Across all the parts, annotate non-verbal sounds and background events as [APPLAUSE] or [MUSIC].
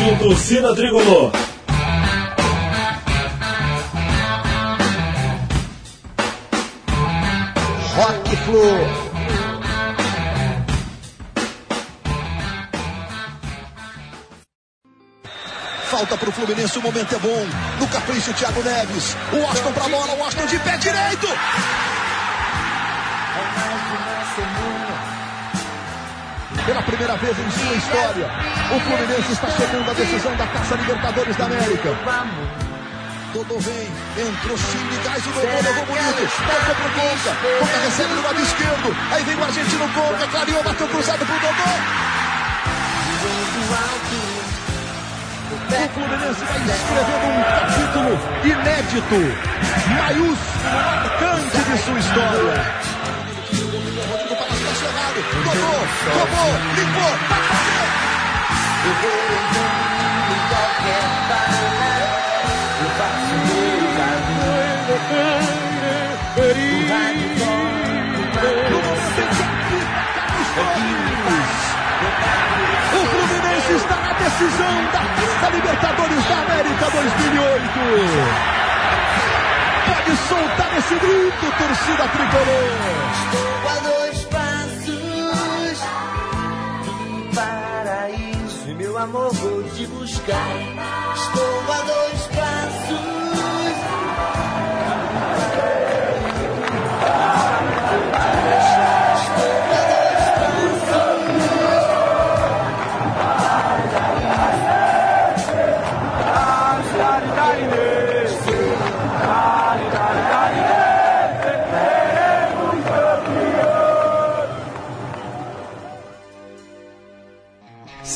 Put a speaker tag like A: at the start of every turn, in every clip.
A: Rádio Torcida Tricolor.
B: Rock Flu. Falta para o Fluminense, o momento é bom. No capricho, Thiago Neves. O Austin para a bola, o Austin de pé direito. Pela primeira vez em sua história, o Fluminense está chegando à decisão da Taça Libertadores da América. Dodô vem, entrou Chile, traz o Dodô, levou bonito, toca pro Conca, Conca recebe no lado esquerdo, aí vem o argentino Conca, clareou, bateu cruzado pro Dodô. O Fluminense vai escrevendo um capítulo inédito, maiúsculo, marcante de sua história. Dodô, roubou, limpou, vai O Fluminense está na decisão da Copa Libertadores da América 2008. Pode soltar esse grito, torcida tricolor.
C: Amor vou te buscar. Estou a dois passos.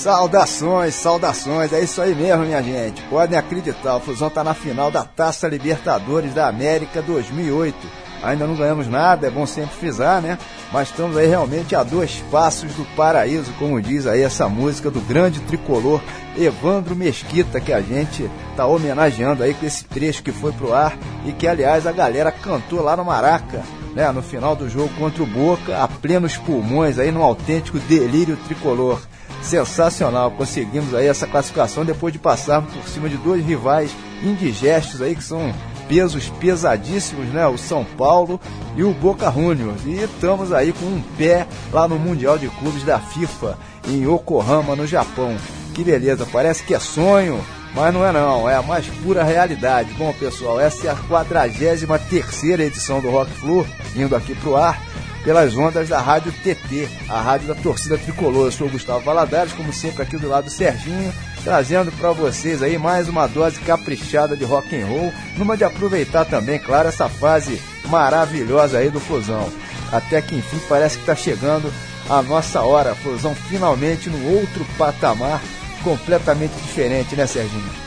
D: Saudações, saudações, é isso aí mesmo, minha gente. Podem acreditar, o Fusão tá na final da Taça Libertadores da América 2008. Ainda não ganhamos nada, é bom sempre frisar, né? Mas estamos aí realmente a dois passos do paraíso, como diz aí essa música do grande tricolor Evandro Mesquita, que a gente tá homenageando aí com esse trecho que foi pro ar e que, aliás, a galera cantou lá no Maraca, né? No final do jogo contra o Boca, a plenos pulmões aí, num autêntico delírio tricolor sensacional. Conseguimos aí essa classificação depois de passarmos por cima de dois rivais indigestos aí que são pesos pesadíssimos, né? O São Paulo e o Boca Juniors. E estamos aí com um pé lá no Mundial de Clubes da FIFA em Yokohama, no Japão. Que beleza, parece que é sonho, mas não é não, é a mais pura realidade. Bom, pessoal, essa é a 43 terceira edição do Rock Flu, indo aqui pro ar pelas ondas da Rádio TT, a rádio da torcida tricolor. Eu sou o Gustavo Valadares, como sempre aqui do lado do Serginho, trazendo para vocês aí mais uma dose caprichada de rock and roll, numa de aproveitar também, claro, essa fase maravilhosa aí do Fusão. Até que enfim parece que está chegando a nossa hora, Fusão finalmente no outro patamar, completamente diferente, né, Serginho?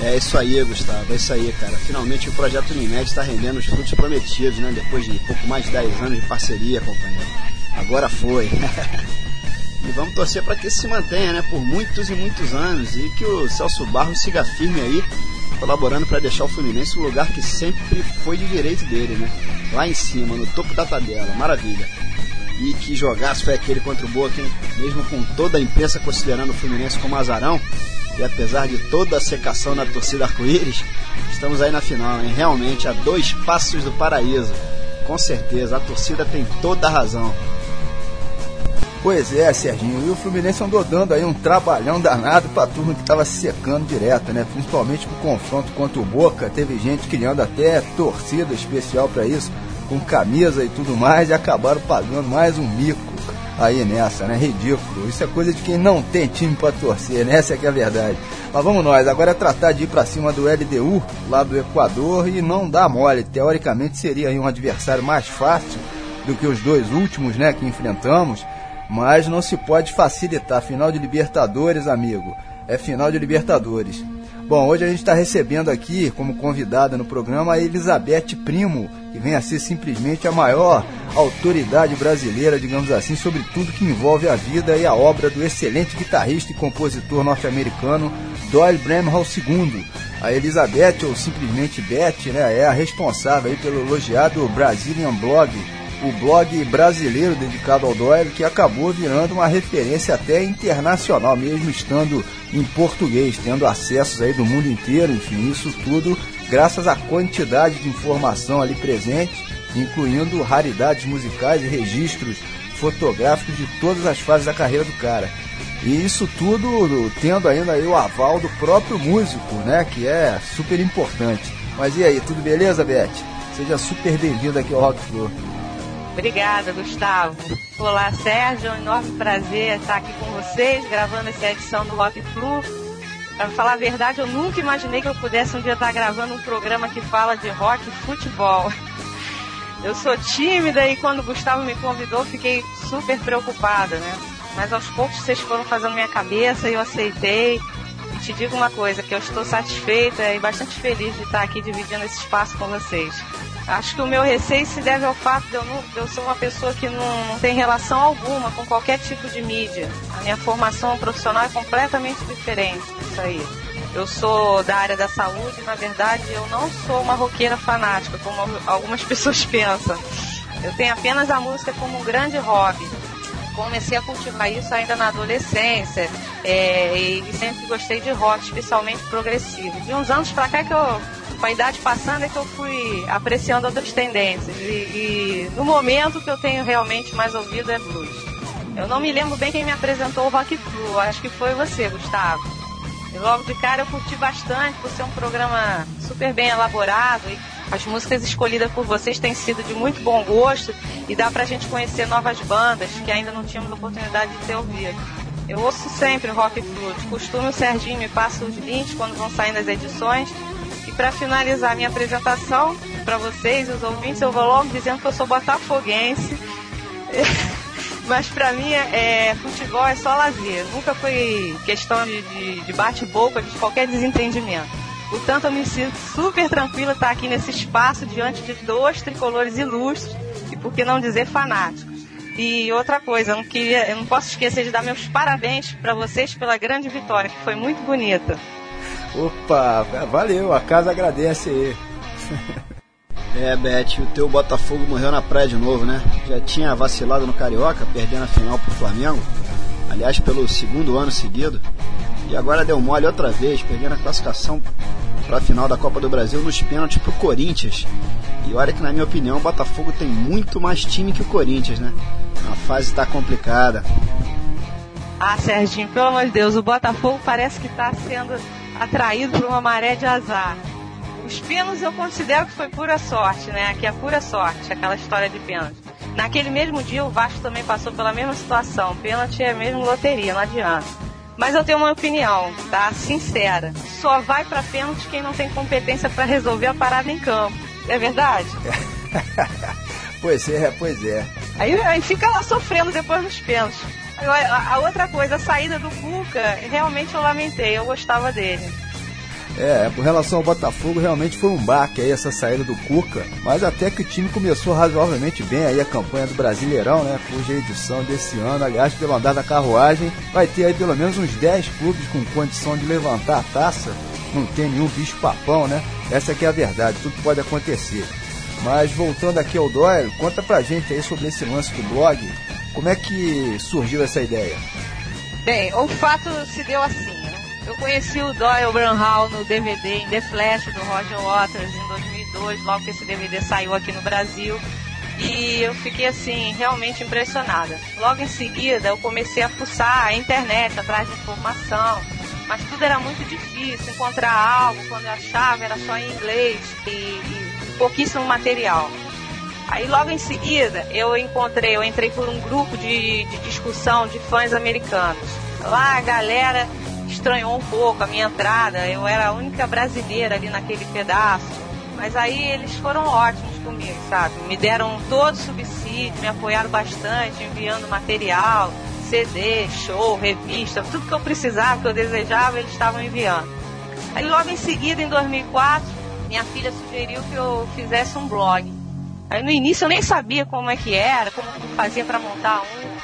E: É isso aí, Gustavo, é isso aí, cara. Finalmente o projeto Unimed está rendendo os frutos prometidos, né? Depois de pouco mais de 10 anos de parceria, companheiro. Agora foi. [LAUGHS] e vamos torcer para que se mantenha, né? Por muitos e muitos anos. E que o Celso Barros siga firme aí, colaborando para deixar o Fluminense o lugar que sempre foi de direito dele, né? Lá em cima, no topo da tabela. Maravilha. E que jogaço foi aquele contra o Boca, hein? Mesmo com toda a imprensa considerando o Fluminense como azarão, e apesar de toda a secação na torcida arco-íris, estamos aí na final, hein? Realmente a dois passos do paraíso. Com certeza, a torcida tem toda a razão.
D: Pois é, Serginho, e o Fluminense andou dando aí um trabalhão danado pra turma que tava se secando direto, né? Principalmente pro confronto contra o Boca, teve gente criando até torcida especial para isso, com camisa e tudo mais, e acabaram pagando mais um mico aí nessa, né? Ridículo. Isso é coisa de quem não tem time para torcer, né? Essa é que é a verdade. Mas vamos nós, agora é tratar de ir para cima do LDU, lá do Equador, e não dá mole. Teoricamente seria um adversário mais fácil do que os dois últimos, né, que enfrentamos, mas não se pode facilitar. Final de Libertadores, amigo, é final de Libertadores. Bom, hoje a gente está recebendo aqui como convidada no programa a Elizabeth Primo, que vem a ser simplesmente a maior autoridade brasileira, digamos assim, sobre tudo que envolve a vida e a obra do excelente guitarrista e compositor norte-americano Doyle Bramhall II. A Elizabeth, ou simplesmente Beth, né, é a responsável pelo elogiado Brazilian Blog, o blog brasileiro dedicado ao Doyle, que acabou virando uma referência até internacional, mesmo estando em português, tendo acessos aí do mundo inteiro, enfim, isso tudo graças à quantidade de informação ali presente, incluindo raridades musicais e registros fotográficos de todas as fases da carreira do cara. E isso tudo tendo ainda aí o aval do próprio músico, né, que é super importante. Mas e aí, tudo beleza, Beth? Seja super bem-vindo aqui ao Rock Floor.
A: Obrigada, Gustavo. Olá, Sérgio. É um enorme prazer estar aqui com vocês, gravando essa edição do Rock Flu. Para falar a verdade, eu nunca imaginei que eu pudesse um dia estar gravando um programa que fala de rock e futebol. Eu sou tímida e quando o Gustavo me convidou, fiquei super preocupada, né? Mas aos poucos vocês foram fazendo minha cabeça e eu aceitei. E te digo uma coisa, que eu estou satisfeita e bastante feliz de estar aqui dividindo esse espaço com vocês. Acho que o meu receio se deve ao fato de eu, não, de eu ser uma pessoa que não, tem relação alguma com qualquer tipo de mídia. A minha formação profissional é completamente diferente disso aí. Eu sou da área da saúde, na verdade eu não sou uma roqueira fanática, como [LAUGHS] algumas pessoas pensam. Eu tenho apenas a música como um grande hobby. Comecei a cultivar isso ainda na adolescência é, e sempre gostei de rock, especialmente progressivo. De uns anos pra cá que eu com a idade passando é que eu fui apreciando outras tendências. E, e, no momento que eu tenho realmente mais ouvido é blues. Eu não me lembro bem quem me apresentou o Rock Flu, acho que foi você, Gustavo. E logo de cara eu curti bastante por ser um programa super bem elaborado e as músicas escolhidas por vocês têm sido de muito bom gosto e dá pra gente conhecer novas bandas que ainda não tínhamos oportunidade de ter ouvido. Eu ouço sempre o Rock Flu. De costume o Serginho me passa os links quando vão saindo as edições para finalizar minha apresentação para vocês, os ouvintes, eu vou logo dizendo que eu sou botafoguense. [LAUGHS] Mas para mim, é, futebol é só lazer. Nunca foi questão de, de, de bate-boca, de qualquer desentendimento. Portanto, eu me sinto super tranquila estar aqui nesse espaço diante de dois tricolores ilustres e, por que não dizer, fanáticos. E outra coisa, eu não, queria, eu não posso esquecer de dar meus parabéns para vocês pela grande vitória, que foi muito bonita.
D: Opa, valeu, a casa agradece aí. [LAUGHS]
E: É, Beth, o teu Botafogo morreu na praia de novo, né? Já tinha vacilado no Carioca, perdendo a final pro Flamengo. Aliás, pelo segundo ano seguido. E agora deu mole outra vez, perdendo a classificação para a final da Copa do Brasil nos pênaltis pro Corinthians. E olha que, na minha opinião, o Botafogo tem muito mais time que o Corinthians, né? A fase está complicada.
A: Ah, Serginho, pelo amor de Deus, o Botafogo parece que está sendo atraído por uma maré de azar. Os pênaltis eu considero que foi pura sorte, né? Que é pura sorte, aquela história de pênalti. Naquele mesmo dia o Vasco também passou pela mesma situação. Pênalti é mesmo loteria, não adianta. Mas eu tenho uma opinião, tá? Sincera. Só vai para pênalti quem não tem competência para resolver a parada em campo. É verdade? [LAUGHS]
D: pois é, pois é.
A: Aí, aí fica lá sofrendo depois dos pênaltis. A, outra coisa, a saída do Cuca, realmente eu lamentei, eu gostava dele.
D: É, com relação ao Botafogo, realmente foi um baque aí essa saída do Cuca, mas até que o time começou razoavelmente bem aí a campanha do Brasileirão, né, cuja edição desse ano, aliás, pelo andar da carruagem, vai ter aí pelo menos uns 10 clubes com condição de levantar a taça, não tem nenhum bicho papão, né, essa aqui é a verdade, tudo pode acontecer. Mas voltando aqui ao Doyle, conta pra gente aí sobre esse lance do blog, como é que surgiu essa ideia?
A: Bem, o fato se deu assim. Né? Eu conheci o Doyle Brownhall no DVD em The Flash do Roger Waters em 2002, logo que esse DVD saiu aqui no Brasil. E eu fiquei assim, realmente impressionada. Logo em seguida, eu comecei a fuçar a internet atrás de informação, mas tudo era muito difícil. Encontrar algo, quando eu achava, era só em inglês e, e pouquíssimo material. Aí logo em seguida eu encontrei, eu entrei por um grupo de, de discussão de fãs americanos. Lá a galera estranhou um pouco a minha entrada, eu era a única brasileira ali naquele pedaço. Mas aí eles foram ótimos comigo, sabe? Me deram todo o subsídio, me apoiaram bastante, enviando material, CD, show, revista, tudo que eu precisava, que eu desejava, eles estavam enviando. Aí logo em seguida, em 2004, minha filha sugeriu que eu fizesse um blog. Aí no início eu nem sabia como é que era, como fazia para montar um.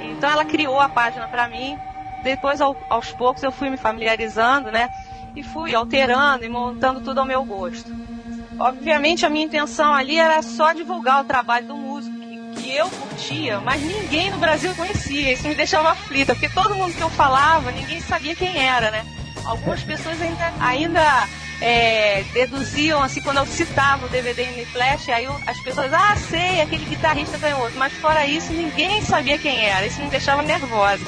A: Então ela criou a página para mim. Depois, ao, aos poucos, eu fui me familiarizando, né? E fui alterando e montando tudo ao meu gosto. Obviamente, a minha intenção ali era só divulgar o trabalho do músico, que, que eu curtia, mas ninguém no Brasil conhecia. Isso me deixava aflita, porque todo mundo que eu falava, ninguém sabia quem era, né? Algumas pessoas ainda, ainda é, deduziam, assim, quando eu citava o DVD em Flash, aí eu, as pessoas, ah, sei, aquele guitarrista canhoto. Mas fora isso, ninguém sabia quem era. Isso me deixava nervosa.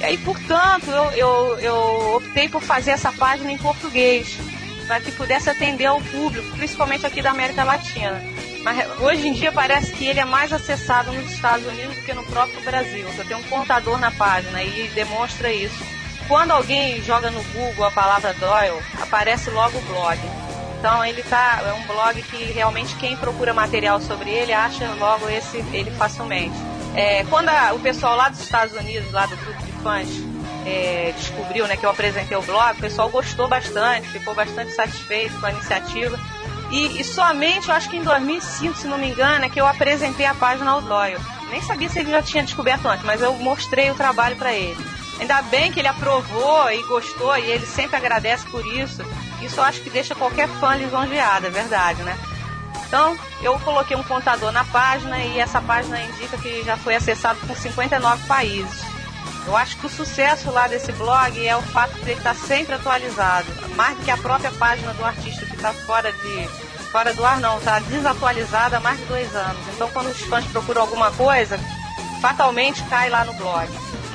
A: E aí, portanto, eu, eu, eu optei por fazer essa página em português, para que pudesse atender ao público, principalmente aqui da América Latina. Mas hoje em dia parece que ele é mais acessado nos Estados Unidos do que no próprio Brasil. Você tem um contador na página e demonstra isso. Quando alguém joga no Google a palavra Doyle, aparece logo o blog. Então ele tá é um blog que realmente quem procura material sobre ele acha logo esse ele facilmente. É, quando a, o pessoal lá dos Estados Unidos, lá do grupo de fãs, é, descobriu né, que eu apresentei o blog, o pessoal gostou bastante, ficou bastante satisfeito com a iniciativa. E, e, somente, eu acho que em 2005, se não me engano, é que eu apresentei a página ao Doyle. Nem sabia se ele já tinha descoberto antes, mas eu mostrei o trabalho para ele. Ainda bem que ele aprovou e gostou, e ele sempre agradece por isso. Isso eu acho que deixa qualquer fã lisonjeado, é verdade, né? Então, eu coloquei um contador na página e essa página indica que já foi acessado por 59 países. Eu acho que o sucesso lá desse blog é o fato de ele estar sempre atualizado, mais do que a própria página do artista que está fora de fora do ar não, está desatualizada há mais de dois anos. Então, quando os fãs procuram alguma coisa, fatalmente cai lá no blog.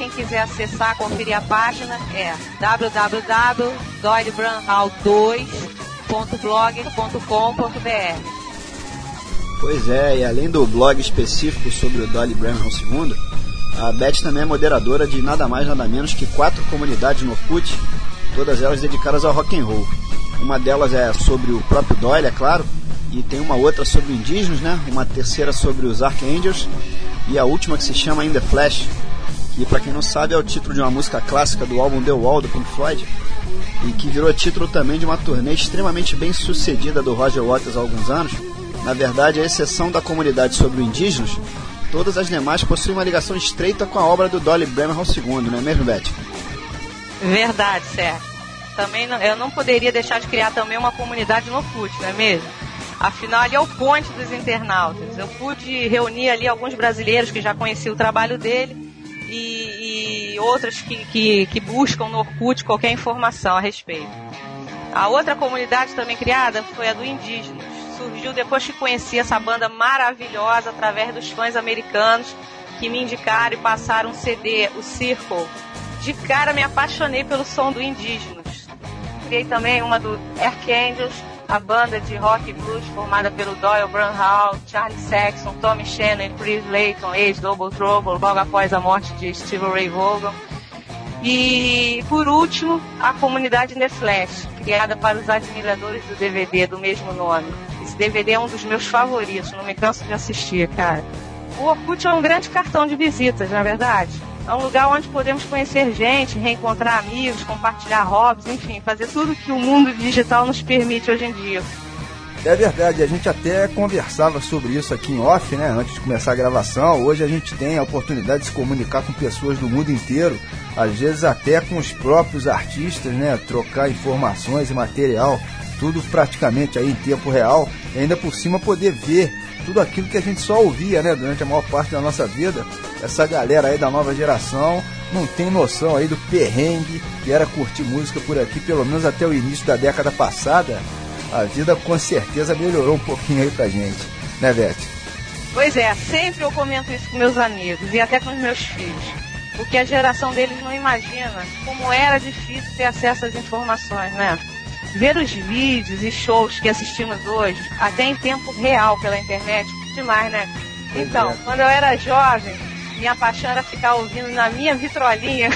A: Quem quiser acessar, conferir a página é www.doylybrownhall2.blog.com.br.
E: Pois é, e além do blog específico sobre o Dolly Brown II, a Beth também é moderadora de nada mais nada menos que quatro comunidades no Orkut, todas elas dedicadas ao rock and roll. Uma delas é sobre o próprio Doyle, é claro, e tem uma outra sobre indígenas, né? Uma terceira sobre os Archangels e a última que se chama In the Flash, que para quem não sabe é o título de uma música clássica do álbum The Wall do Pink Floyd e que virou título também de uma turnê extremamente bem sucedida do Roger Waters há alguns anos. Na verdade, a exceção da comunidade sobre os indígenas, Todas as demais possuem uma ligação estreita com a obra do Dolly Bremerhall II, não é mesmo, Beth?
A: Verdade, certo. Também não, eu não poderia deixar de criar também uma comunidade no FUT, não é mesmo? Afinal, ali é o ponte dos internautas. Eu pude reunir ali alguns brasileiros que já conheciam o trabalho dele e, e outros que, que, que buscam no Orkut qualquer informação a respeito. A outra comunidade também criada foi a do indígenas surgiu depois que conheci essa banda maravilhosa através dos fãs americanos que me indicaram e passaram um CD, o Circle. De cara me apaixonei pelo som do Indígenas. Criei também uma do Archangels, a banda de rock e blues formada pelo Doyle Hall, Charlie Saxon, Tommy Shannon, Chris Layton, ex-Double Trouble, logo após a morte de Steve Ray Vaughan. E, por último, a comunidade Flash, criada para os admiradores do DVD do mesmo nome. Esse DVD é um dos meus favoritos, não me canso de assistir, cara. O Orkut é um grande cartão de visitas, na é verdade. É um lugar onde podemos conhecer gente, reencontrar amigos, compartilhar hobbies, enfim, fazer tudo que o mundo digital nos permite hoje em dia.
D: É verdade, a gente até conversava sobre isso aqui em off, né, antes de começar a gravação. Hoje a gente tem a oportunidade de se comunicar com pessoas do mundo inteiro, às vezes até com os próprios artistas, né, trocar informações e material tudo praticamente aí em tempo real, e ainda por cima poder ver tudo aquilo que a gente só ouvia, né, durante a maior parte da nossa vida. Essa galera aí da nova geração não tem noção aí do perrengue que era curtir música por aqui, pelo menos até o início da década passada. A vida com certeza melhorou um pouquinho aí pra gente, né, Beth?
A: Pois é, sempre eu comento isso com meus amigos e até com os meus filhos. Porque a geração deles não imagina como era difícil ter acesso às informações, né? Ver os vídeos e shows que assistimos hoje, até em tempo real pela internet, demais, né? Então, é. quando eu era jovem, minha paixão era ficar ouvindo na minha vitrolinha,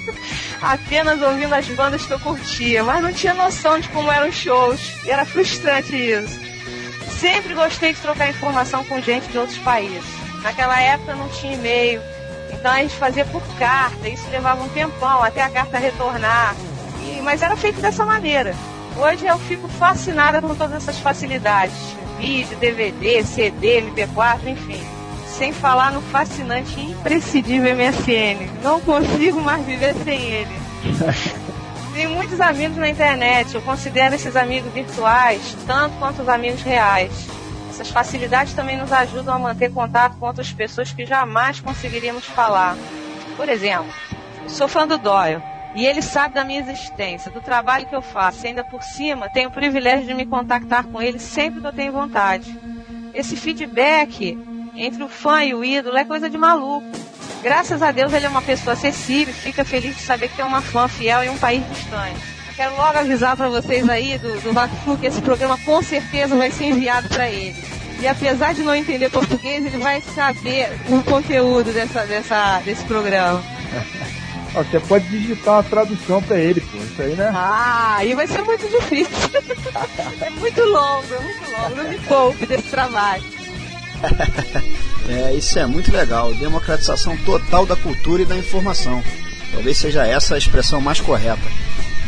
A: [LAUGHS] apenas ouvindo as bandas que eu curtia, mas não tinha noção de como eram os shows. E era frustrante isso. Sempre gostei de trocar informação com gente de outros países. Naquela época não tinha e-mail, então a gente fazia por carta, isso levava um tempão até a carta retornar. E, mas era feito dessa maneira. Hoje eu fico fascinada com todas essas facilidades. Vídeo, DVD, CD, MP4, enfim. Sem falar no fascinante e imprescindível MSN. Não consigo mais viver sem ele. [LAUGHS] Tem muitos amigos na internet. Eu considero esses amigos virtuais tanto quanto os amigos reais. Essas facilidades também nos ajudam a manter contato com outras pessoas que jamais conseguiríamos falar. Por exemplo, sou fã do Doyle e ele sabe da minha existência, do trabalho que eu faço, e ainda por cima tenho o privilégio de me contactar com ele sempre que eu tenho vontade. Esse feedback entre o fã e o ídolo é coisa de maluco. Graças a Deus ele é uma pessoa acessível, fica feliz de saber que tem uma fã fiel em um país distante. Quero logo avisar para vocês aí do, do que esse programa com certeza vai ser enviado para ele. E apesar de não entender português, ele vai saber o conteúdo dessa, dessa, desse programa. [LAUGHS]
D: Você pode digitar uma tradução para ele, pô. Isso aí, né?
A: Ah, aí vai ser muito difícil. [LAUGHS] é muito longo, é muito longo. Não me poupe desse trabalho. [LAUGHS]
C: é, isso é muito legal. Democratização total da cultura e da informação. Talvez seja essa a expressão mais correta.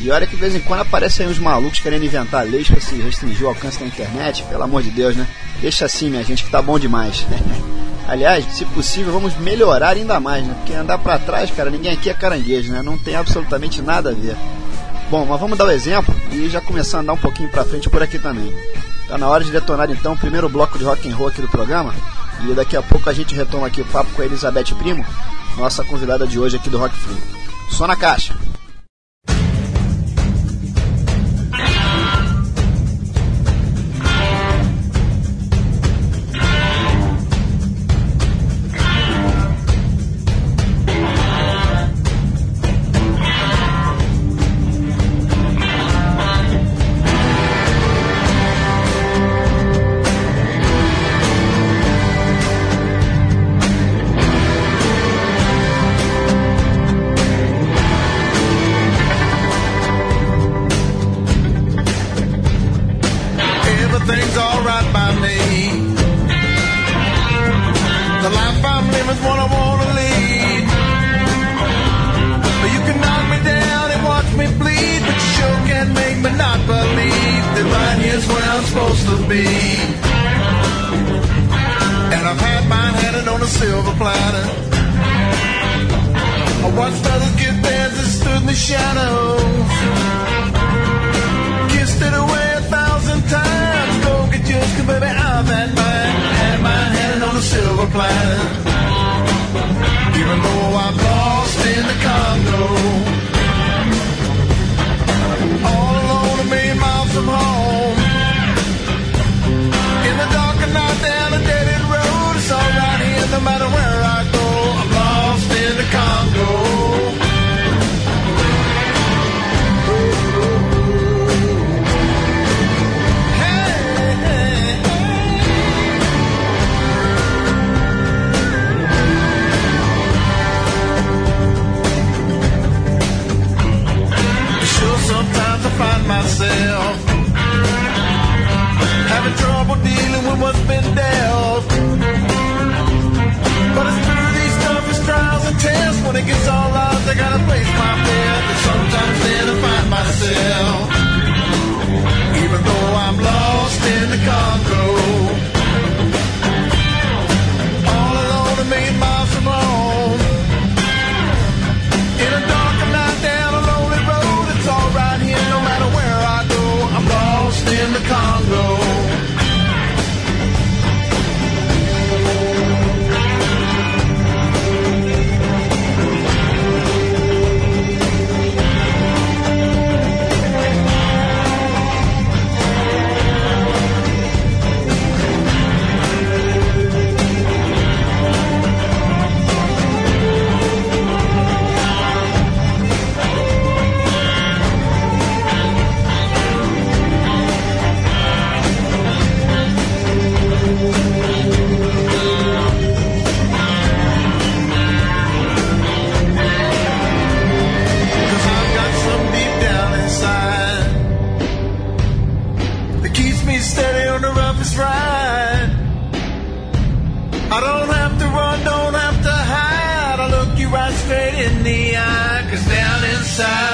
C: E olha que de vez em quando aparecem uns malucos querendo inventar leis para se restringir o alcance da internet. Pelo amor de Deus, né? Deixa assim, minha gente, que tá bom demais. [LAUGHS] Aliás, se possível, vamos melhorar ainda mais, né? Porque andar para trás, cara, ninguém aqui é caranguejo, né? Não tem absolutamente nada a ver. Bom, mas vamos dar o um exemplo e já começar a andar um pouquinho para frente por aqui também. Tá na hora de detonar então o primeiro bloco de rock and roll aqui do programa. E daqui a pouco a gente retoma aqui o papo com a Elizabeth Primo, nossa convidada de hoje aqui do Rock Free. Só na caixa. life I'm living is what I wanna lead. You can knock me down and watch me bleed, but you sure can't make me not believe that right here's where I'm supposed to be. And I've had mine handed on a silver platter. I watched others get theirs and stood in the shadows. Kissed it away a thousand times yours, cause baby, I'm at mine. Had my hand on a silver platter. Even though I'm lost in the Congo. All alone a million miles from home. In the dark of night down a dead end road. It's all right here no matter where I go. I'm lost in the Congo. myself. Having trouble dealing with what's been dealt. But it's through these toughest trials and tests when it gets all out, I gotta face my fears. And sometimes then I find myself. Even though I'm lost in the Congo. in the Congo.
D: side.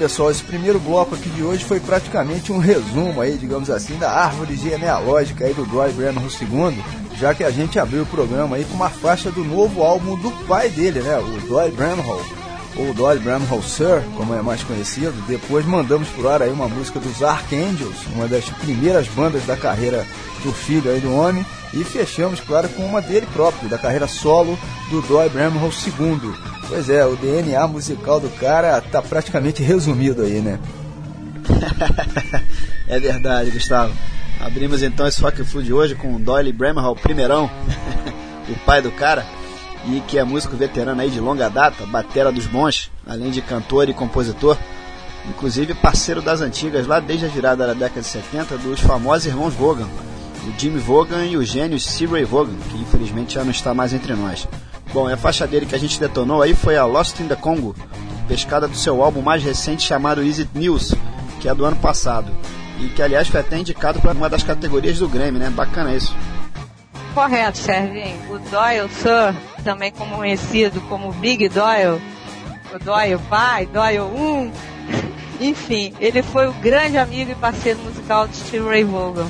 D: Pessoal, esse primeiro bloco aqui de hoje foi praticamente um resumo aí, digamos assim, da árvore genealógica aí do Doyle Brennan II, já que a gente abriu o programa aí com uma faixa do novo álbum do pai dele, né, o Doyle Bramhall, ou Doyle Bramhall Sir, como é mais conhecido. Depois mandamos por ar aí uma música dos Archangels, uma das primeiras bandas da carreira do filho aí do homem, e fechamos, claro, com uma dele próprio, da carreira solo do Doyle Bramhall II. Pois é, o DNA musical do cara tá praticamente resumido aí, né? [LAUGHS]
E: é verdade, Gustavo. Abrimos então esse Rock Flu de hoje com Doyle Bramhall, primeirão, [LAUGHS] o pai do cara, e que é músico veterano aí de longa data, batera dos bons, além de cantor e compositor, inclusive parceiro das antigas lá desde a virada da década de 70 dos famosos irmãos Vogan, o Jimmy Vogan e o gênio C. Ray Vogan, que infelizmente já não está mais entre nós. Bom, a faixa dele que a gente detonou aí foi a Lost in the Congo, pescada do seu álbum mais recente chamado It News, que é do ano passado. E que, aliás, foi até indicado para uma das categorias do Grammy, né? Bacana isso.
A: Correto, Serginho. O Doyle Sir, também conhecido como Big Doyle, o Doyle pai, Doyle 1, [LAUGHS] enfim, ele foi o grande amigo e parceiro musical de Steve Ray Vaughan.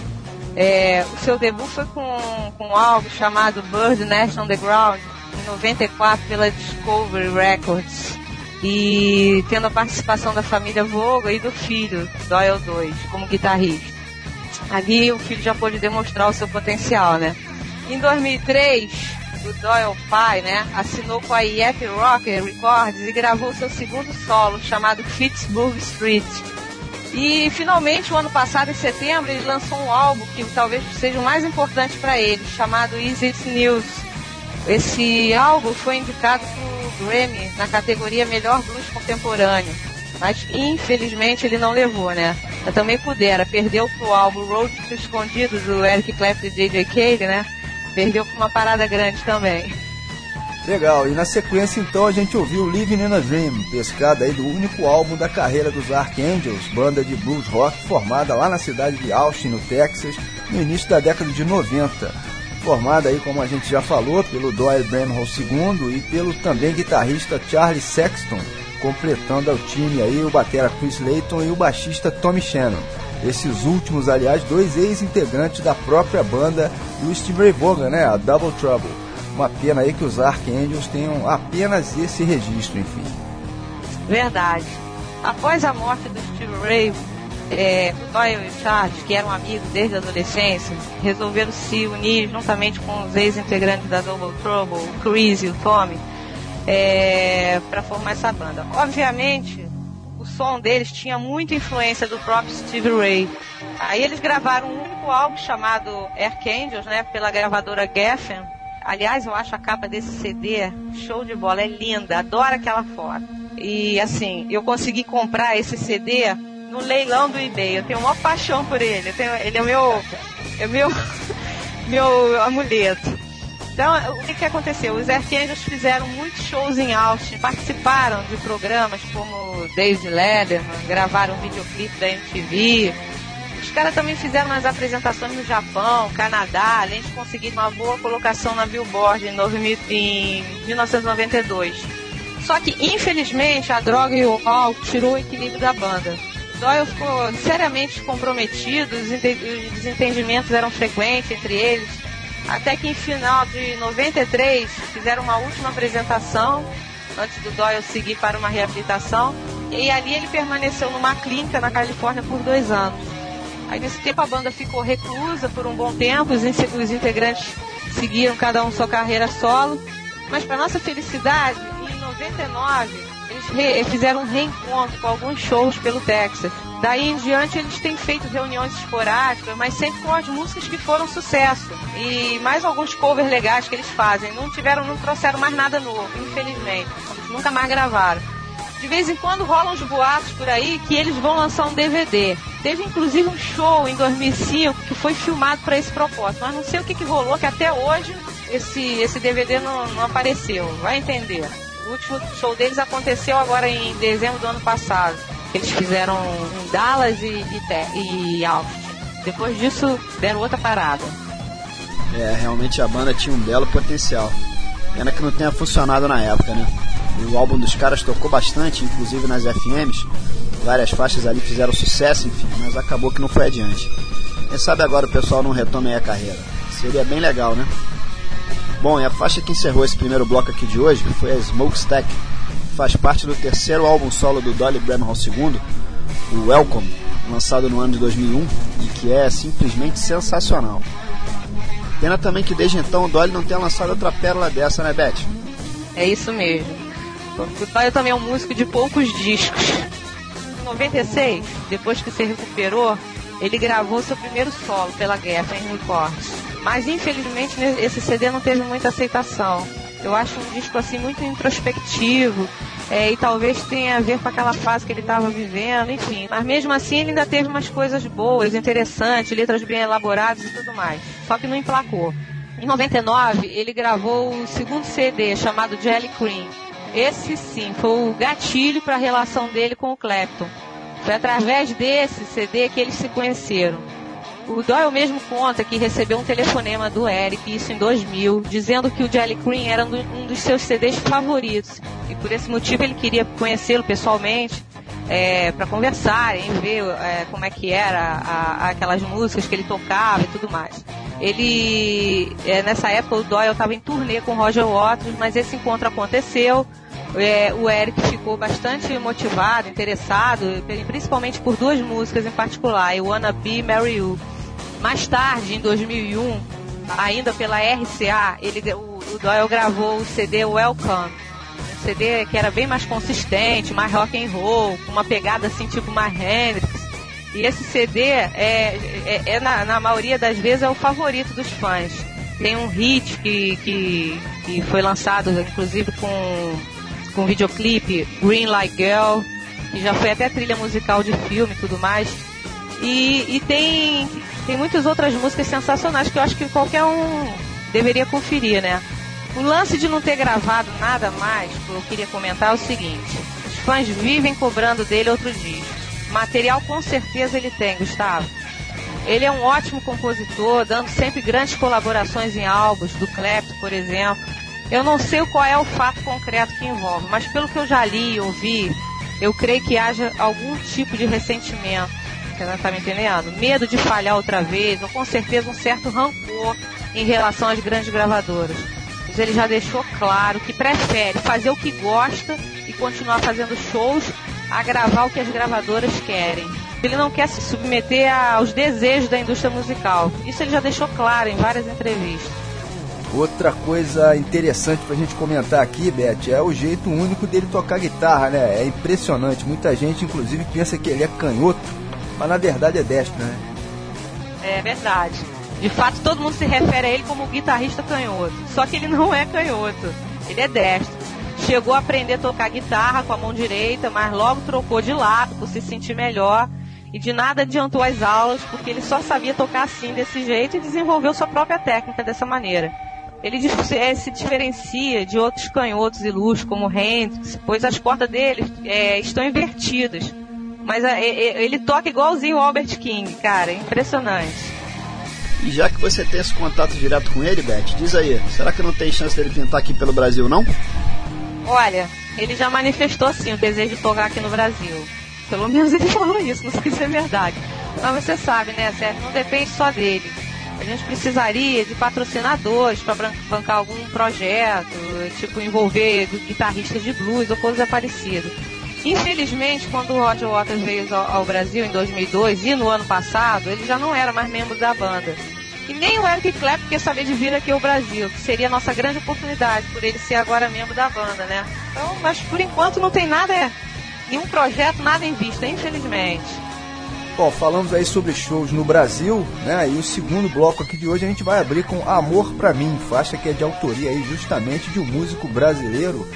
A: É, o seu debut foi com, com um álbum chamado Bird Nest on the Ground, em 94 pela Discovery Records e tendo a participação da família Voga e do filho, Doyle 2, como guitarrista. Ali o filho já pôde demonstrar o seu potencial, né? Em 2003, o Doyle pai, né, assinou com a Yep Rocker Records e gravou seu segundo solo, chamado Pittsburgh Street. E finalmente, o ano passado, em setembro, ele lançou um álbum que talvez seja o mais importante para ele, chamado Is It News, esse álbum foi indicado para o Grammy na categoria Melhor Blues Contemporâneo, mas infelizmente ele não levou, né? Eu também pudera, perdeu pro álbum Road to Escondido do Eric Clapton e J.J. Cale, né? Perdeu com uma parada grande também.
D: Legal, e na sequência então a gente ouviu Living in a Dream, pescada aí do único álbum da carreira dos Archangels, banda de blues rock formada lá na cidade de Austin, no Texas, no início da década de 90 formada aí, como a gente já falou, pelo Doyle Bramhall II e pelo também guitarrista Charlie Sexton, completando o time aí o batera Chris Layton e o baixista Tommy Shannon. Esses últimos, aliás, dois ex-integrantes da própria banda do Steve Ray Vaughan, né, a Double Trouble. Uma pena aí que os Archangels tenham apenas esse registro, enfim.
A: Verdade. Após a morte do Steve Ray, é, Doyle e Charles, que eram amigos desde a adolescência, resolveram se unir juntamente com os ex-integrantes da Double Trouble, o Chris e o Tommy, é, para formar essa banda. Obviamente, o som deles tinha muita influência do próprio Steve Ray. Aí eles gravaram um único álbum chamado Archangels, né, pela gravadora Geffen. Aliás, eu acho a capa desse CD show de bola, é linda, adoro aquela foto. E assim, eu consegui comprar esse CD no leilão do eBay. Eu tenho uma paixão por ele. Tenho, ele é meu, é meu, [LAUGHS] meu amuleto. Então, o que, que aconteceu? Os Archangels fizeram muitos shows em Austin, participaram de programas como David Letterman, gravaram videoclipe da MTV. Os caras também fizeram umas apresentações no Japão, Canadá, além de conseguir uma boa colocação na Billboard em, 1992. Só que, infelizmente, a droga e o álcool tirou o equilíbrio da banda. Doyle ficou seriamente comprometido, os desentendimentos eram frequentes entre eles, até que em final de 93 fizeram uma última apresentação antes do Doyle seguir para uma reabilitação e ali ele permaneceu numa clínica na Califórnia por dois anos. Aí nesse tempo a banda ficou reclusa por um bom tempo, os, integrantes seguiram cada um sua carreira solo, mas para nossa felicidade, em 99 eles fizeram um reencontro com alguns shows pelo Texas. Daí em diante eles têm feito reuniões esporádicas, mas sempre com as músicas que foram sucesso. E mais alguns covers legais que eles fazem. Não tiveram, não trouxeram mais nada novo, infelizmente. Nunca mais gravaram. De vez em quando rolam os boatos por aí que eles vão lançar um DVD. Teve inclusive um show em 2005 que foi filmado para esse propósito, mas não sei o que, que rolou, que até hoje esse, esse DVD não, não apareceu. Vai entender. Último show deles aconteceu agora em dezembro do ano passado. Eles fizeram em Dallas e, e, e Austin. Depois disso, deram outra parada.
E: É, realmente a banda tinha um belo potencial. Pena que não tenha funcionado na época, né? O álbum dos caras tocou bastante, inclusive nas FMs. Várias faixas ali fizeram sucesso, enfim, mas acabou que não foi adiante. Quem sabe agora o pessoal não retome a carreira. Seria bem legal, né? Bom, e a faixa que encerrou esse primeiro bloco aqui de hoje foi a Smokestack, faz parte do terceiro álbum solo do Dolly Bramhall II, o Welcome, lançado no ano de 2001 e que é simplesmente sensacional. Pena também que desde então o Dolly não tenha lançado outra pérola dessa, né, Beth?
A: É isso mesmo. O Dolly também é um músico de poucos discos. Em 96, depois que se recuperou, ele gravou seu primeiro solo pela Guerra em Records. Mas infelizmente esse CD não teve muita aceitação. Eu acho um disco assim muito introspectivo é, e talvez tenha a ver com aquela fase que ele estava vivendo, enfim. Mas mesmo assim ele ainda teve umas coisas boas, interessantes, letras bem elaboradas e tudo mais. Só que não emplacou. Em 99 ele gravou o segundo CD chamado Jelly Cream. Esse sim foi o gatilho para a relação dele com o Clapton. Foi através desse CD que eles se conheceram. O Doyle mesmo conta que recebeu um telefonema do Eric, isso em 2000, dizendo que o Jelly Cream era um dos seus CDs favoritos. E por esse motivo ele queria conhecê-lo pessoalmente, é, para conversarem, ver é, como é que era a, a, aquelas músicas que ele tocava e tudo mais. Ele, é, nessa época, o Doyle estava em turnê com Roger Waters, mas esse encontro aconteceu. É, o Eric ficou bastante motivado, interessado, principalmente por duas músicas em particular, I Wanna Be Mary You. Mais tarde, em 2001, ainda pela RCA, ele, o, o Doyle gravou o CD Welcome. Um CD que era bem mais consistente, mais rock and roll, com uma pegada assim tipo mais Hendrix. E esse CD, é, é, é na, na, maioria das vezes, é o favorito dos fãs. Tem um hit que, que, que foi lançado, inclusive, com, com videoclipe, Green Like Girl, que já foi até trilha musical de filme e tudo mais. E, e tem tem muitas outras músicas sensacionais que eu acho que qualquer um deveria conferir, né? O lance de não ter gravado nada mais, que eu queria comentar é o seguinte: os fãs vivem cobrando dele outro disco. Material com certeza ele tem, Gustavo. Ele é um ótimo compositor, dando sempre grandes colaborações em álbuns, do Clapton, por exemplo. Eu não sei qual é o fato concreto que envolve, mas pelo que eu já li e ouvi, eu creio que haja algum tipo de ressentimento você não tá me entendendo? Medo de falhar outra vez, ou com certeza um certo rancor em relação às grandes gravadoras. Mas ele já deixou claro que prefere fazer o que gosta e continuar fazendo shows a gravar o que as gravadoras querem. Ele não quer se submeter aos desejos da indústria musical. Isso ele já deixou claro em várias entrevistas.
D: Outra coisa interessante pra gente comentar aqui, Beth, é o jeito único dele tocar guitarra, né? É impressionante. Muita gente, inclusive, pensa que ele é canhoto mas na verdade é destro, né?
A: É verdade. De fato, todo mundo se refere a ele como guitarrista canhoto. Só que ele não é canhoto, ele é destro. Chegou a aprender a tocar guitarra com a mão direita, mas logo trocou de lado por se sentir melhor. E de nada adiantou as aulas, porque ele só sabia tocar assim, desse jeito, e desenvolveu sua própria técnica dessa maneira. Ele é, se diferencia de outros canhotos ilustres, como Hendrix, pois as cordas dele é, estão invertidas. Mas é, é, ele toca igualzinho o Albert King, cara. É impressionante.
E: E já que você tem esse contato direto com ele, Beth, diz aí, será que não tem chance dele pintar aqui pelo Brasil, não?
A: Olha, ele já manifestou sim o desejo de tocar aqui no Brasil. Pelo menos ele [LAUGHS] falou isso, não sei se é verdade. Mas você sabe, né, Sérgio? Não depende só dele. A gente precisaria de patrocinadores para bancar algum projeto, tipo envolver guitarristas de blues ou coisa parecida. Infelizmente, quando o Roger Waters veio ao, Brasil em 2002 e no ano passado, ele já não era mais membro da banda. E nem o Eric Clapton quer saber de vir aqui ao Brasil, que seria a nossa grande oportunidade, por ele ser agora membro da banda, né? Então, mas por enquanto não tem nada, é, nenhum projeto, nada em vista, infelizmente.
D: Bom, falamos aí sobre shows no Brasil, né? E o segundo bloco aqui de hoje a gente vai abrir com Amor Pra Mim, faixa que é de autoria aí justamente de um músico brasileiro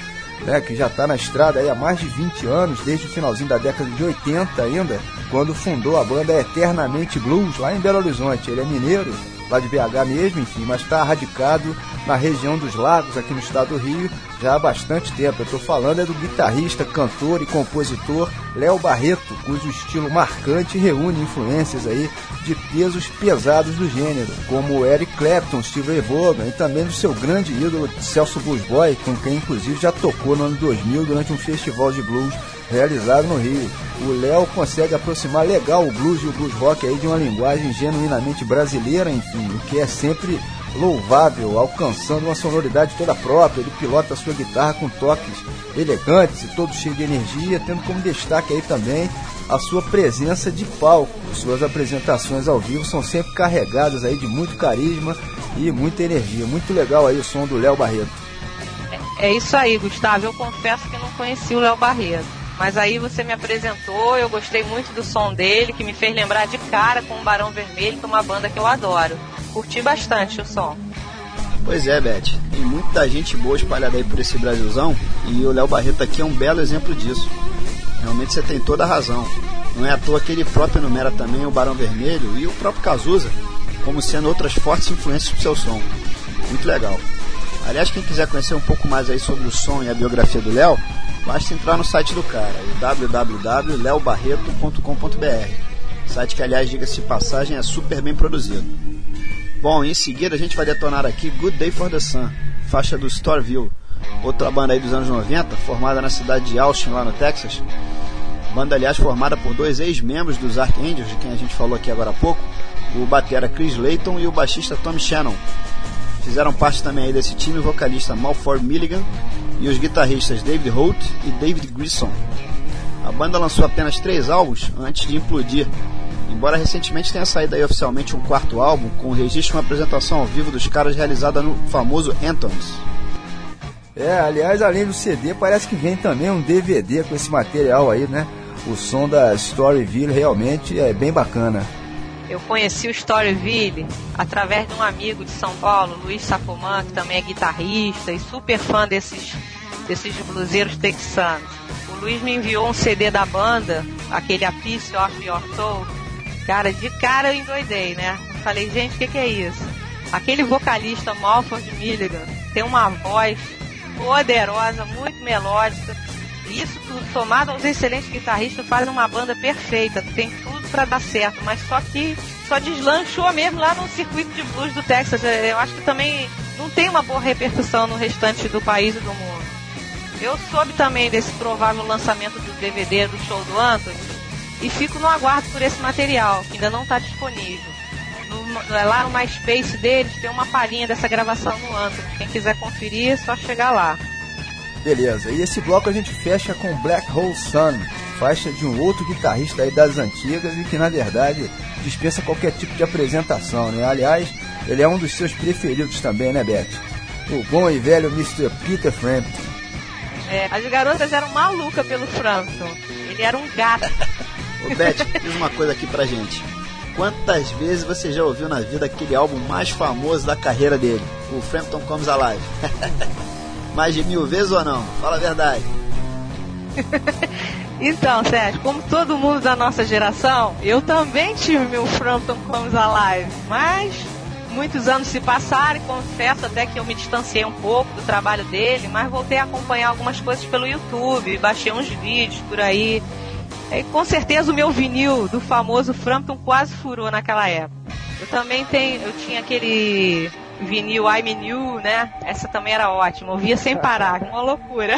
D: né, que já está na estrada há mais de 20 anos, desde o finalzinho da década de 80 ainda, quando fundou a banda Eternamente Blues lá em Belo Horizonte. Ele é mineiro, lá de BH mesmo, enfim, mas está radicado na região dos Lagos, aqui no estado do Rio, já há bastante tempo. Eu estou falando é do guitarrista, cantor e compositor Léo Barreto, cujo estilo marcante reúne influências aí de pesos pesados do gênero, como Eric Clapton, Steve Ray Vaughan e também do seu grande ídolo Celso Blues Boy, com quem inclusive já tocou no ano 2000 durante um festival de blues realizado no Rio. O Léo consegue aproximar legal o blues e o blues rock aí de uma linguagem genuinamente brasileira, enfim, o que é sempre louvável, alcançando uma sonoridade toda própria. Ele pilota a sua guitarra com toques elegantes e todo cheio de energia, tendo como destaque aí também a sua presença de palco. Suas apresentações ao vivo são sempre carregadas aí de muito carisma e muita energia. Muito legal aí o som do Léo Barreto.
A: É, isso aí, Gustavo. Eu confesso que não conheci o Léo Barreto. Mas aí você me apresentou, eu gostei muito do som dele, que me fez lembrar de cara com o Barão Vermelho, que é uma banda que eu adoro. Curti bastante o som.
E: Pois é, Beth. Tem muita gente boa espalhada aí por esse Brasilzão e o Léo Barreto aqui é um belo exemplo disso. Realmente você tem toda a razão. Não é à toa que ele próprio enumera também o Barão Vermelho e o próprio Cazuza como sendo outras fortes influências pro seu som. Muito legal. Aliás, quem quiser conhecer um pouco mais aí sobre o som e a biografia do Léo, basta entrar no site do cara, www.leobarreto.com.br. Site que, aliás, diga-se passagem, é super bem produzido. Bom, em seguida a gente vai detonar aqui Good Day for the Sun, faixa do Storeville, outra banda aí dos anos 90, formada na cidade de Austin, lá no Texas. Banda, aliás, formada por dois ex-membros dos Archangels, de quem a gente falou aqui agora há pouco, o batera Chris Layton e o baixista Tom Shannon. Fizeram parte também aí desse time o vocalista Malford Milligan e os guitarristas David Holt e David Grissom. A banda lançou apenas três álbuns antes de implodir, embora recentemente tenha saído aí oficialmente um quarto álbum com registro de uma apresentação ao vivo dos caras realizada no famoso Anthems.
D: É, aliás, além do CD, parece que vem também um DVD com esse material aí, né? O som da Storyville realmente é bem bacana.
A: Eu conheci o Storyville através de um amigo de São Paulo, Luiz Sapoman, que também é guitarrista e super fã desses, desses bluseiros texanos. O Luiz me enviou um CD da banda, aquele A Piece of Your Soul. Cara, de cara eu endoidei, né? Falei, gente, o que, que é isso? Aquele vocalista Malford Milligan tem uma voz poderosa, muito melódica. Isso tudo, somado aos excelentes guitarristas, faz uma banda perfeita. Tem tudo para dar certo, mas só que só deslanchou mesmo lá no circuito de blues do Texas. É, eu acho que também não tem uma boa repercussão no restante do país e do mundo. Eu soube também desse provável lançamento do DVD do show do Anthony e fico no aguardo por esse material, que ainda não está disponível. No, lá no MySpace deles tem uma palhinha dessa gravação no Anthony. Quem quiser conferir, é só chegar lá.
D: Beleza, e esse bloco a gente fecha com Black Hole Sun, faixa de um outro guitarrista aí das antigas e que na verdade dispensa qualquer tipo de apresentação, né? Aliás, ele é um dos seus preferidos também, né, Beth? O bom e velho Mr. Peter Frampton.
A: É, as garotas eram malucas pelo Frampton. Ele era um gato. [LAUGHS]
E: Ô, Beth, diz uma coisa aqui pra gente. Quantas vezes você já ouviu na vida aquele álbum mais famoso da carreira dele, o Frampton Comes Alive? [LAUGHS] mais de mil vezes ou não? Fala a verdade. [LAUGHS]
A: então, Sérgio, como todo mundo da nossa geração, eu também tive meu Frampton Comes Alive, mas muitos anos se passaram e confesso até que eu me distanciei um pouco do trabalho dele, mas voltei a acompanhar algumas coisas pelo YouTube, baixei uns vídeos por aí. E com certeza o meu vinil do famoso Frampton quase furou naquela época. Eu também tenho, eu tinha aquele vinil I'm New, né? Essa também era ótima, ouvia sem parar, uma loucura.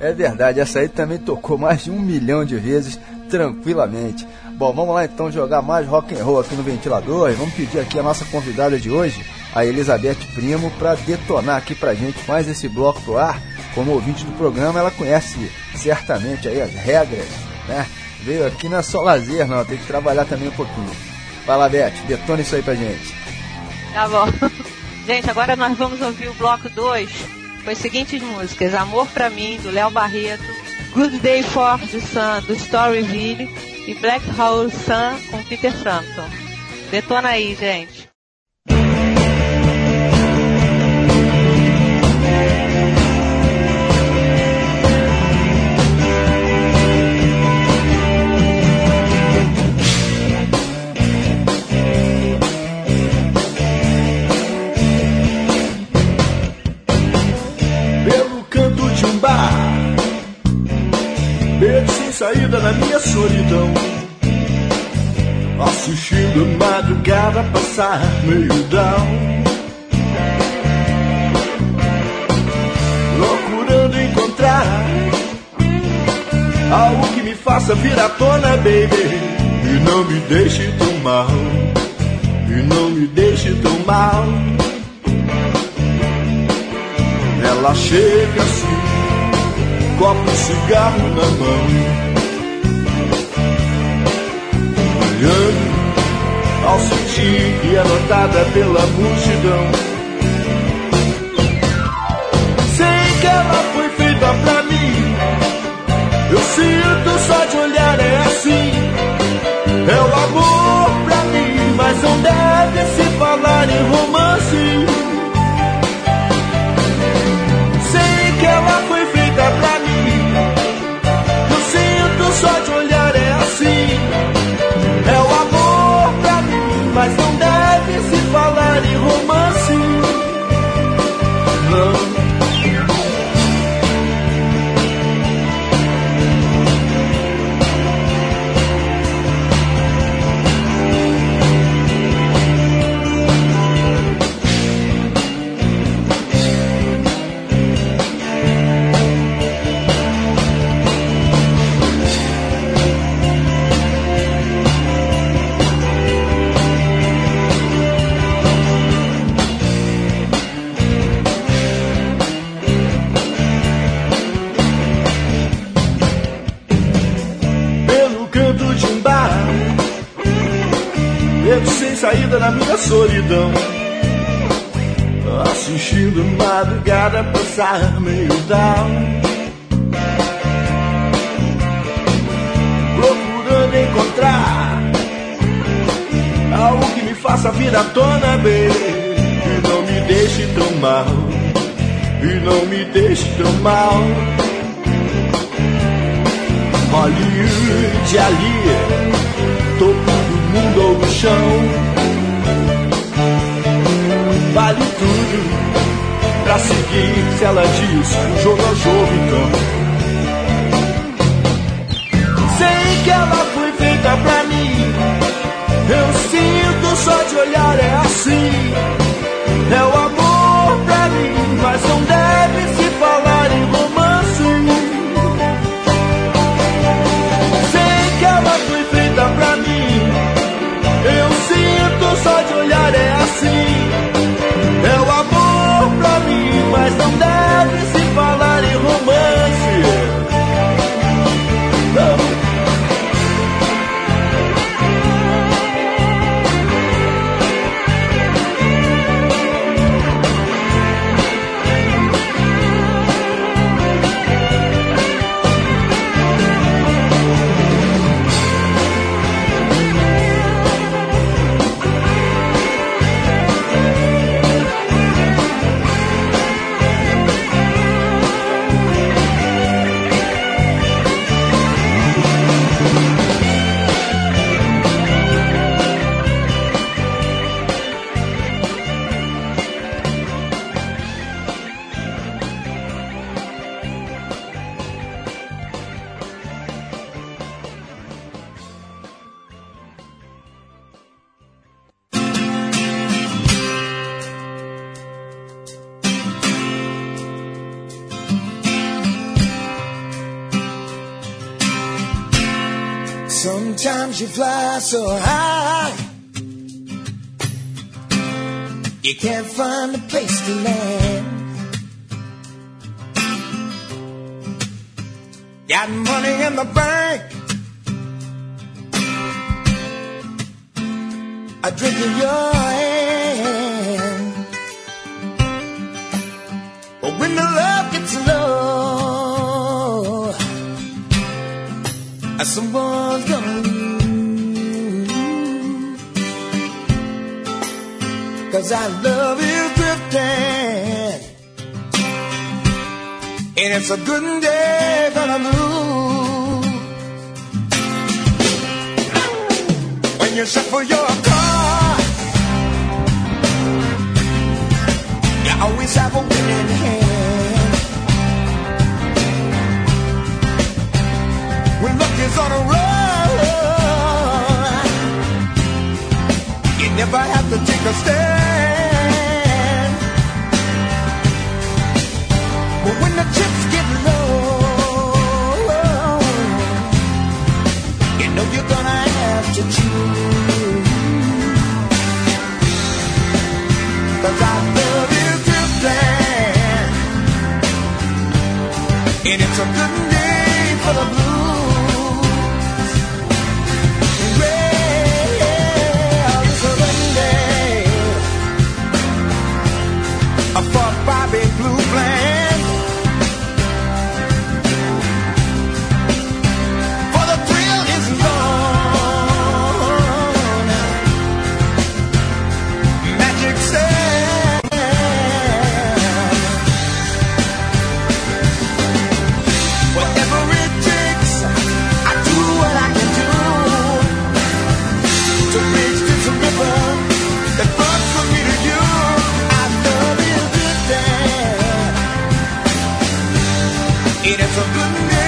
D: É verdade, essa aí também tocou mais de um milhão de vezes, tranquilamente. Bom, vamos lá então jogar mais rock and roll aqui no ventilador e vamos pedir aqui a nossa convidada de hoje, a Elizabeth Primo, para detonar aqui pra gente mais esse bloco pro ar. Como ouvinte do programa, ela conhece certamente aí as regras, né? Veio aqui não é só lazer, não, tem que trabalhar também um pouquinho. Fala, Beth, detona isso aí pra gente.
A: Tá bom. [LAUGHS] Gente, agora nós vamos ouvir o bloco 2 com as seguintes músicas: Amor pra mim, do Léo Barreto, Good Day for the Sun, do Storyville e Black Hole Sun com Peter Frampton. Detona aí, gente.
F: Saída na minha solidão. Assistindo a madrugada passar meio down. Procurando encontrar algo que me faça vir à tona, baby. E não me deixe tão mal. E não me deixe tão mal. Ela chega assim, copo de cigarro na mão. Olhando ao sentir que é notada pela multidão. Sei que ela foi feita pra mim. Eu sinto só de olhar, é assim. É o amor pra mim, mas não deve se falar em romance. Mas não deve se falar em romance. Não. Solidão. Assistindo madrugada passar meio down. Procurando encontrar algo que me faça vir à tona, baby. E não me deixe tão mal. E não me deixe tão mal. Hollywood ali, topo do mundo no chão. Vale tudo pra seguir se ela diz jogo é o jogo então. Sei que ela foi feita pra mim. Eu sinto só de olhar, é assim. É o amor pra mim, mas não deve se falar
G: so high, you can't find a place to land. Got money in the bank, a drink in your hand. But when the love gets low, someone's gonna Cause our love is drifting. And it's a good day gonna lose. When you shuffle your car, you always have a winning hand. When never have to take a stand. But when the chips get low, you know you're gonna have to choose. Cause I love you to plan. And it's a good day for the blue. It is a good day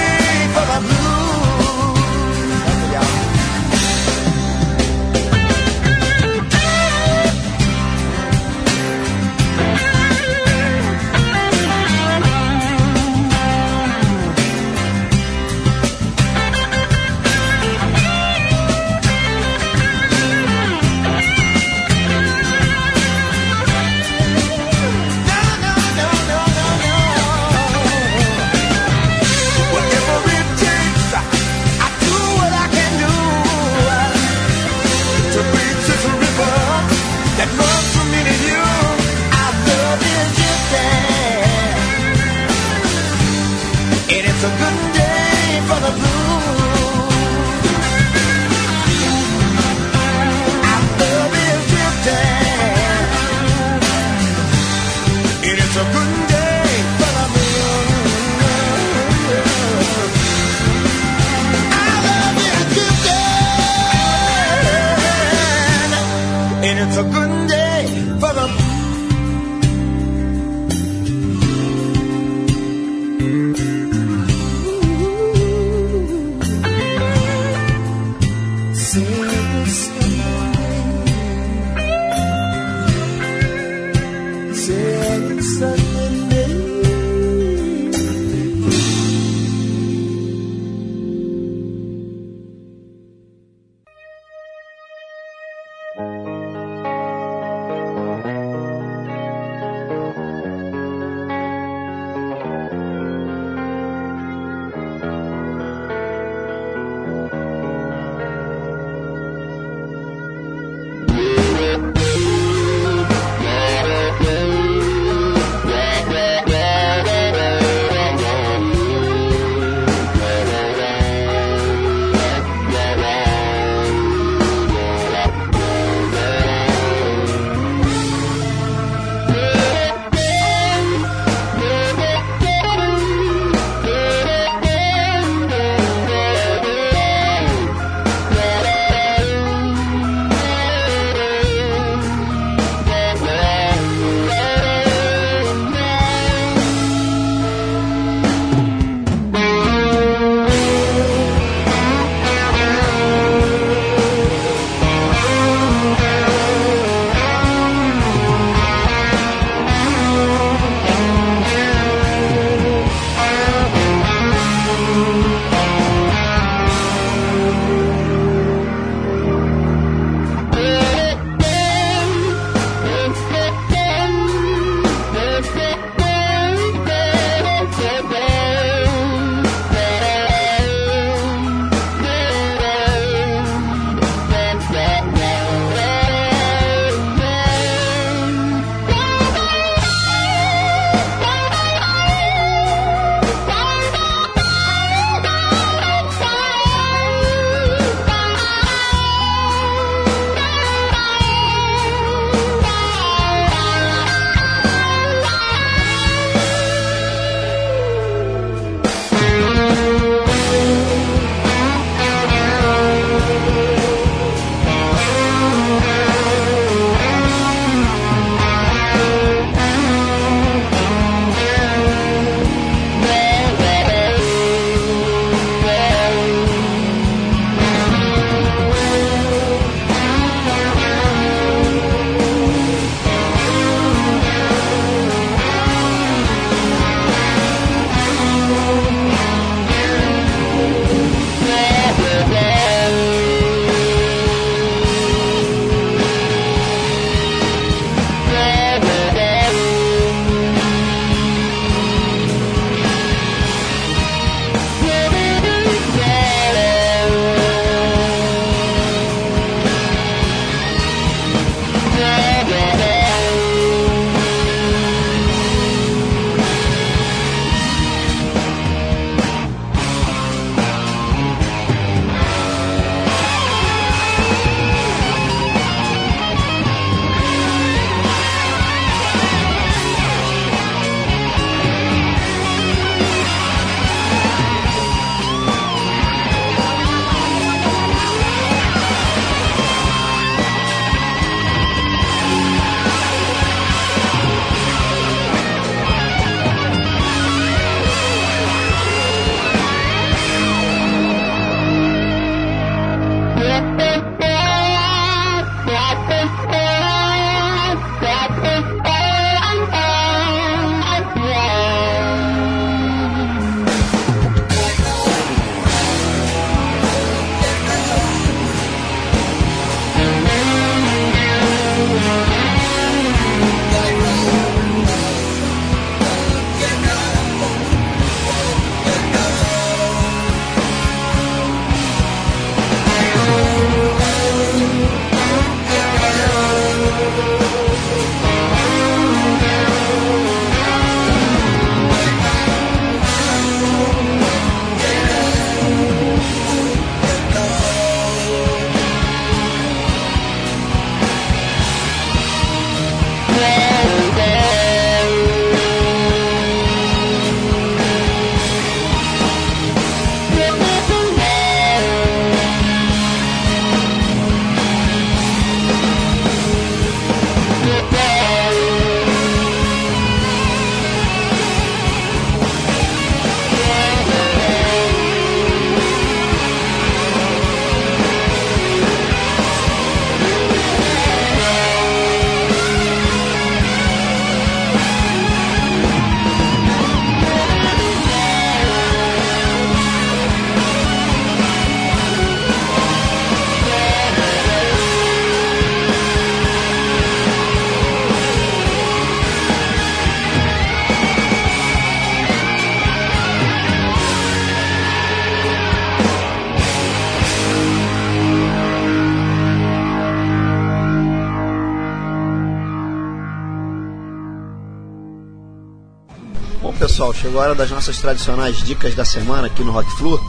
E: pessoal, chegou a hora das nossas tradicionais dicas da semana aqui no Rock Flu.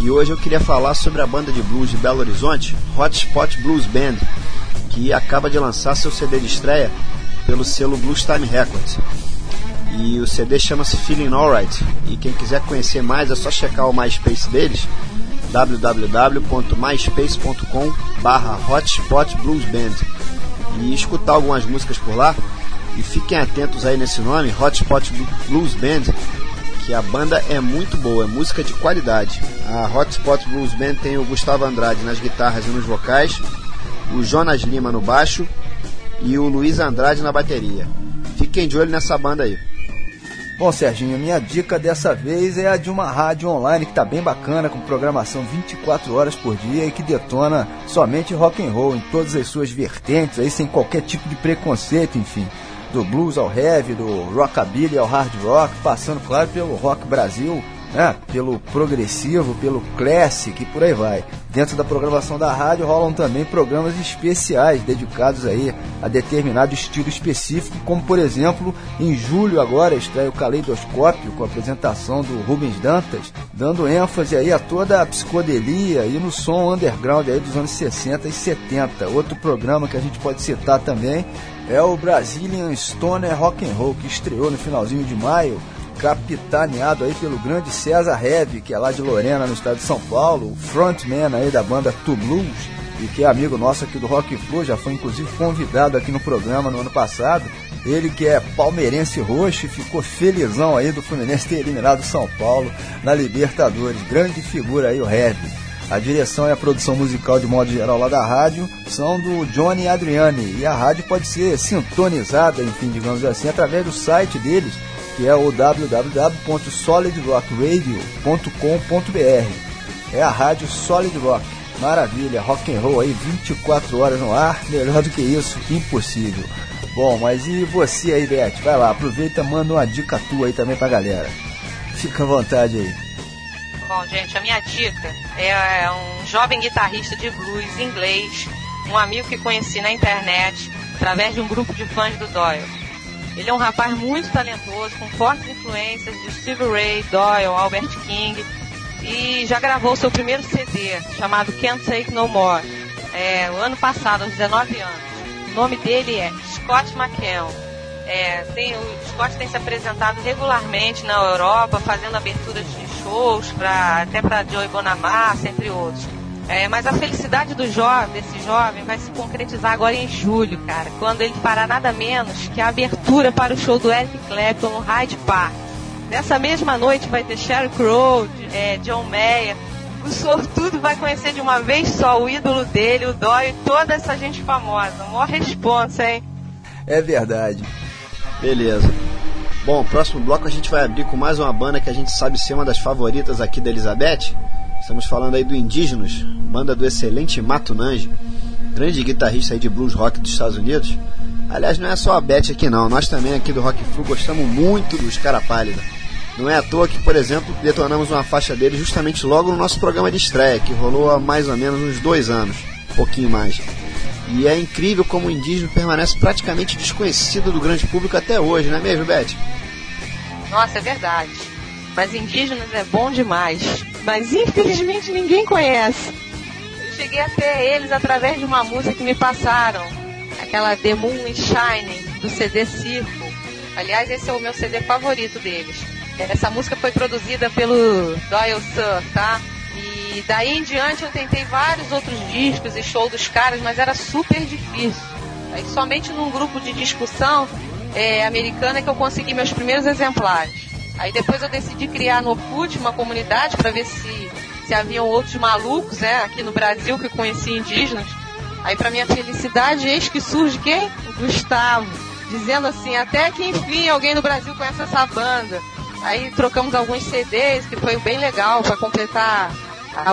E: E hoje eu queria falar sobre a banda de blues de Belo Horizonte, Hotspot Blues Band, que acaba de lançar seu CD de estreia pelo selo Blues Time Records. E o CD chama-se Feeling Alright. E quem quiser conhecer mais é só checar o MySpace deles, www.myspace.com Hotspot Blues Band e escutar algumas músicas por lá. E fiquem atentos aí nesse nome, Hotspot Blues Band, que a banda é muito boa, é música de qualidade. A Hotspot Blues Band tem o Gustavo Andrade nas guitarras e nos vocais, o Jonas Lima no baixo e o Luiz Andrade na bateria. Fiquem de olho nessa banda aí.
D: Bom, Serginho, minha dica dessa vez é a de uma rádio online que tá bem bacana, com programação 24 horas por dia e que detona somente rock and roll em todas as suas vertentes, aí sem qualquer tipo de preconceito, enfim. Do blues ao heavy, do rockabilly ao hard rock, passando, claro, pelo rock Brasil, né? pelo progressivo, pelo classic e por aí vai. Dentro da programação da rádio rolam também programas especiais dedicados aí a determinado estilo específico, como por exemplo, em julho agora estreia o Caleidoscópio com a apresentação do Rubens Dantas, dando ênfase aí a toda a psicodelia e no som underground aí dos anos 60 e 70. Outro programa que a gente pode citar também é o Brazilian Stoner Rock and Roll, que estreou no finalzinho de maio capitaneado aí pelo grande César Heavy, que é lá de Lorena, no estado de São Paulo, o frontman aí da banda Tu Blues, e que é amigo nosso aqui do Rock já foi inclusive convidado aqui no programa no ano passado. Ele que é palmeirense roxo, ficou felizão aí do Fluminense ter eliminado São Paulo na Libertadores. Grande figura aí o Heavy. A direção e a produção musical, de modo geral, lá da rádio, são do Johnny Adriani. E a rádio pode ser sintonizada, enfim, digamos assim, através do site deles, que é o www.solidrockradio.com.br. É a rádio Solid Rock. Maravilha, rock and roll aí 24 horas no ar, [LAUGHS] melhor do que isso, impossível. Bom, mas e você aí, Beth? Vai lá, aproveita, manda uma dica tua aí também pra galera. Fica à vontade aí.
A: Bom, gente, a minha dica é um jovem guitarrista de blues inglês, um amigo que conheci na internet, através de um grupo de fãs do Doyle. Ele é um rapaz muito talentoso, com fortes influências de Steve Ray, Doyle, Albert King, e já gravou seu primeiro CD, chamado Can't Take No More, é, o ano passado, aos 19 anos. O nome dele é Scott McKeown. É, tem, o Scott tem se apresentado regularmente na Europa, fazendo aberturas de shows, pra, até para Joey Bonamassa, entre outros. É, mas a felicidade do jovem, desse jovem, vai se concretizar agora em julho, cara, quando ele fará nada menos que a abertura para o show do Eric Clapton no Hyde Park. Nessa mesma noite vai ter Sheryl Crow, é, John Mayer. O sortudo vai conhecer de uma vez só o ídolo dele, o Dói e toda essa gente famosa. Mó responsa, hein?
D: É verdade.
E: Beleza. Bom, próximo bloco a gente vai abrir com mais uma banda que a gente sabe ser uma das favoritas aqui da Elizabeth. Estamos falando aí do Indígenas, banda do excelente Mato Nange, grande guitarrista aí de blues rock dos Estados Unidos. Aliás, não é só a Beth aqui não, nós também aqui do Rock Flu gostamos muito dos Cara Pálida. Não é à toa que, por exemplo, detonamos uma faixa dele justamente logo no nosso programa de estreia, que rolou há mais ou menos uns dois anos, um pouquinho mais. E é incrível como o indígena permanece praticamente desconhecido do grande público até hoje, não é mesmo, Beth?
A: Nossa, é verdade. Mas indígenas é bom demais. Mas infelizmente ninguém conhece. Eu cheguei até eles através de uma música que me passaram. Aquela The Moon is Shining, do CD Circo. Aliás, esse é o meu CD favorito deles. Essa música foi produzida pelo Doyle Sir, tá? E daí em diante eu tentei vários outros discos e show dos caras, mas era super difícil. Aí somente num grupo de discussão é, americana que eu consegui meus primeiros exemplares. Aí depois eu decidi criar no Orkut uma comunidade para ver se, se haviam outros malucos né, aqui no Brasil que conheciam indígenas. Aí para minha felicidade, eis que surge quem? Gustavo. Dizendo assim, até que enfim alguém no Brasil conhece essa banda. Aí trocamos alguns CDs, que foi bem legal para completar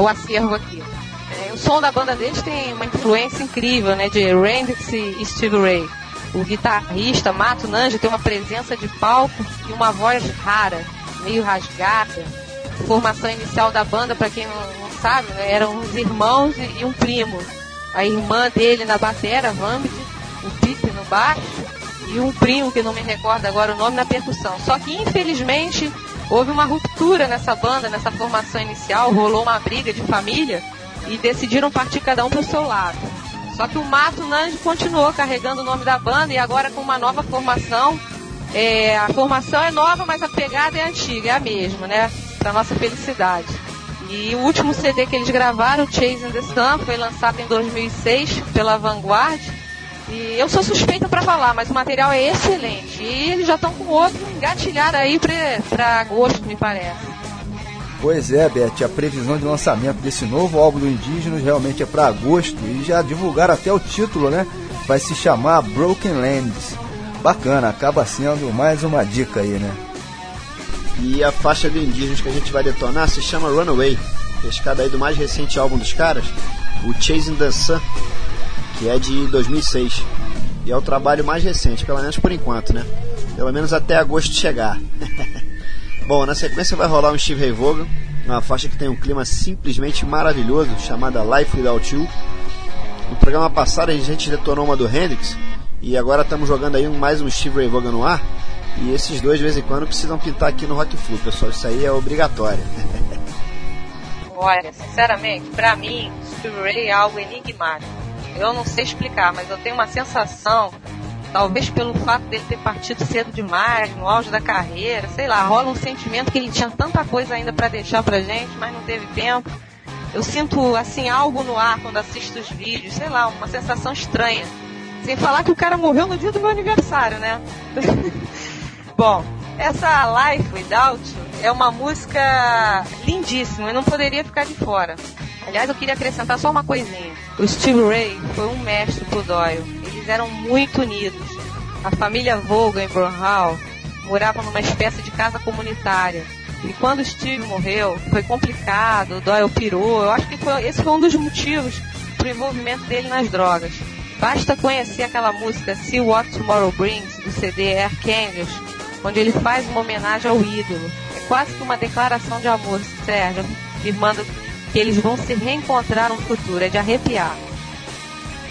A: o acervo aqui. É, o som da banda deles tem uma influência incrível, né? De Randy e Steve Ray. O guitarrista Mato Nanji tem uma presença de palco e uma voz rara, meio rasgada. A formação inicial da banda, para quem não, não sabe, né, eram uns irmãos e, e, um primo. A irmã dele na bateria, Vambit, o Pete no baixo e um primo que não me recordo agora o nome na percussão. Só que infelizmente houve uma ruptura nessa banda, nessa formação inicial, rolou uma briga de família e decidiram partir cada um para o seu lado. Só que o Mato Nanji continuou carregando o nome da banda e agora com uma nova formação. É, a formação é nova, mas a pegada é antiga, é a mesma, né? Para nossa felicidade. E o último CD que eles gravaram, Chasing the Sun, foi lançado em 2006 pela Vanguard. E eu sou suspeita para falar, mas o material é excelente. E eles já estão com outro engatilhado aí para agosto, me parece.
D: Pois é, Beth, a previsão de lançamento desse novo álbum do Indígenas realmente é para agosto e já divulgaram até o título, né? Vai se chamar Broken Lands. Bacana, acaba sendo mais uma dica aí, né?
E: E a faixa do Indígenas que a gente vai detonar se chama Runaway, pescada aí do mais recente álbum dos caras, o Chasing the Sun, que é de 2006. E é o trabalho mais recente, pelo menos por enquanto, né? Pelo menos até agosto chegar. [LAUGHS] Bom, na sequência vai rolar um Steve Ray Vaughan, uma faixa que tem um clima simplesmente maravilhoso, chamada Life Without You. No programa passado a gente detonou uma do Hendrix, e agora estamos jogando aí mais um Steve Ray Vaughan no ar. E esses dois, de vez em quando, precisam pintar aqui no Rock Flu, pessoal. Isso aí é obrigatório. [LAUGHS]
A: Olha, sinceramente, para mim, Steve Ray é algo enigmático. Eu não sei explicar, mas eu tenho uma sensação Talvez pelo fato dele ter partido cedo demais, no auge da carreira, sei lá, rola um sentimento que ele tinha tanta coisa ainda para deixar pra gente, mas não teve tempo. Eu sinto, assim, algo no ar quando assisto os vídeos, sei lá, uma sensação estranha. Sem falar que o cara morreu no dia do meu aniversário, né? [LAUGHS] Bom, essa Life Without é uma música lindíssima e não poderia ficar de fora. Aliás, eu queria acrescentar só uma coisinha. O Steve Ray foi um mestre pro Doyle eram muito unidos. A família Volga em Brunhall morava numa espécie de casa comunitária. E quando Steve morreu, foi complicado, o Doyle pirou. Eu acho que foi, esse foi um dos motivos para o envolvimento dele nas drogas. Basta conhecer aquela música See What Tomorrow Brings, do CD Air Canvas, onde ele faz uma homenagem ao ídolo. É quase que uma declaração de amor, Sérgio, afirmando que eles vão se reencontrar no futuro. É de arrepiar.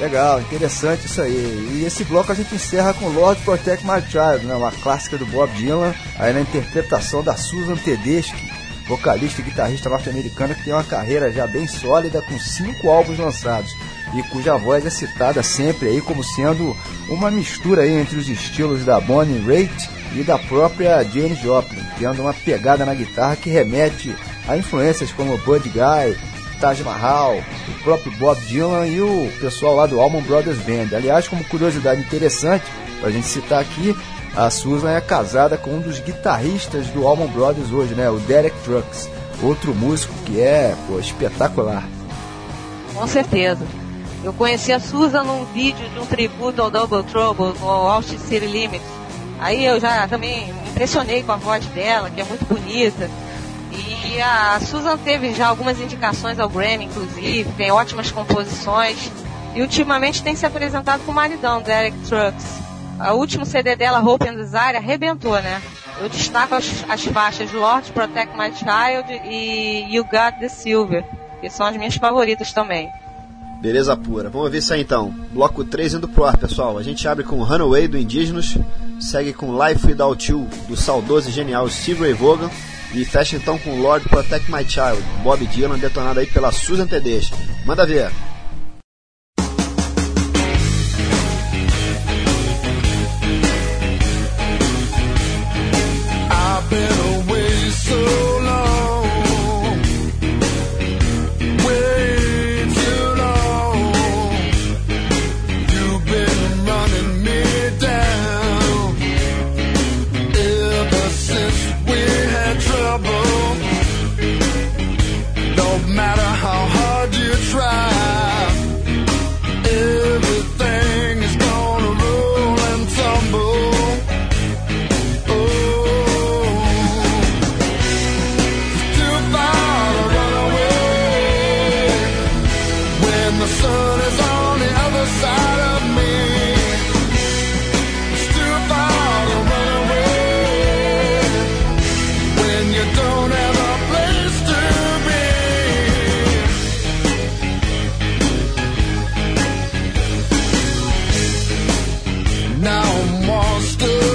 D: Legal, interessante isso aí. E esse bloco a gente encerra com Lord Protect My Child, né? uma clássica do Bob Dylan, aí na interpretação da Susan Tedeschi, vocalista e guitarrista norte-americana que tem uma carreira já bem sólida com cinco álbuns lançados e cuja voz é citada sempre aí como sendo uma mistura aí entre os estilos da Bonnie Raitt e da própria Jane Joplin, tendo uma pegada na guitarra que remete a influências como Bud Guy, Taj Mahal, o próprio Bob Dylan e o pessoal lá do Allman Brothers Band. Aliás, como curiosidade interessante, para a gente citar aqui, a Susan é casada com um dos guitarristas do Allman Brothers hoje, né? O Derek Trucks, outro músico que é pô, espetacular.
A: Com certeza. Eu conheci a Susan num vídeo de um tributo ao Double Trouble no Austin City Limits. Aí eu já também me impressionei com a voz dela, que é muito bonita. E a Susan teve já algumas indicações ao Grammy, inclusive, tem ótimas composições. E ultimamente tem se apresentado com o maridão, Derek Trucks. O último CD dela, Hope and Desire, arrebentou, né? Eu destaco as, as faixas Lord Protect My Child e You Got the Silver, que são as minhas favoritas também.
E: Beleza pura. Vamos ver isso aí então. Bloco 3 indo pro ar, pessoal. A gente abre com Runaway do Indígenas, segue com Life Without You do saudoso e genial Steve Ray Vaughan e fecha então com Lord Protect My Child, Bob Dylan, detonado aí pela Susan Tedeschi. Manda ver.
H: monster.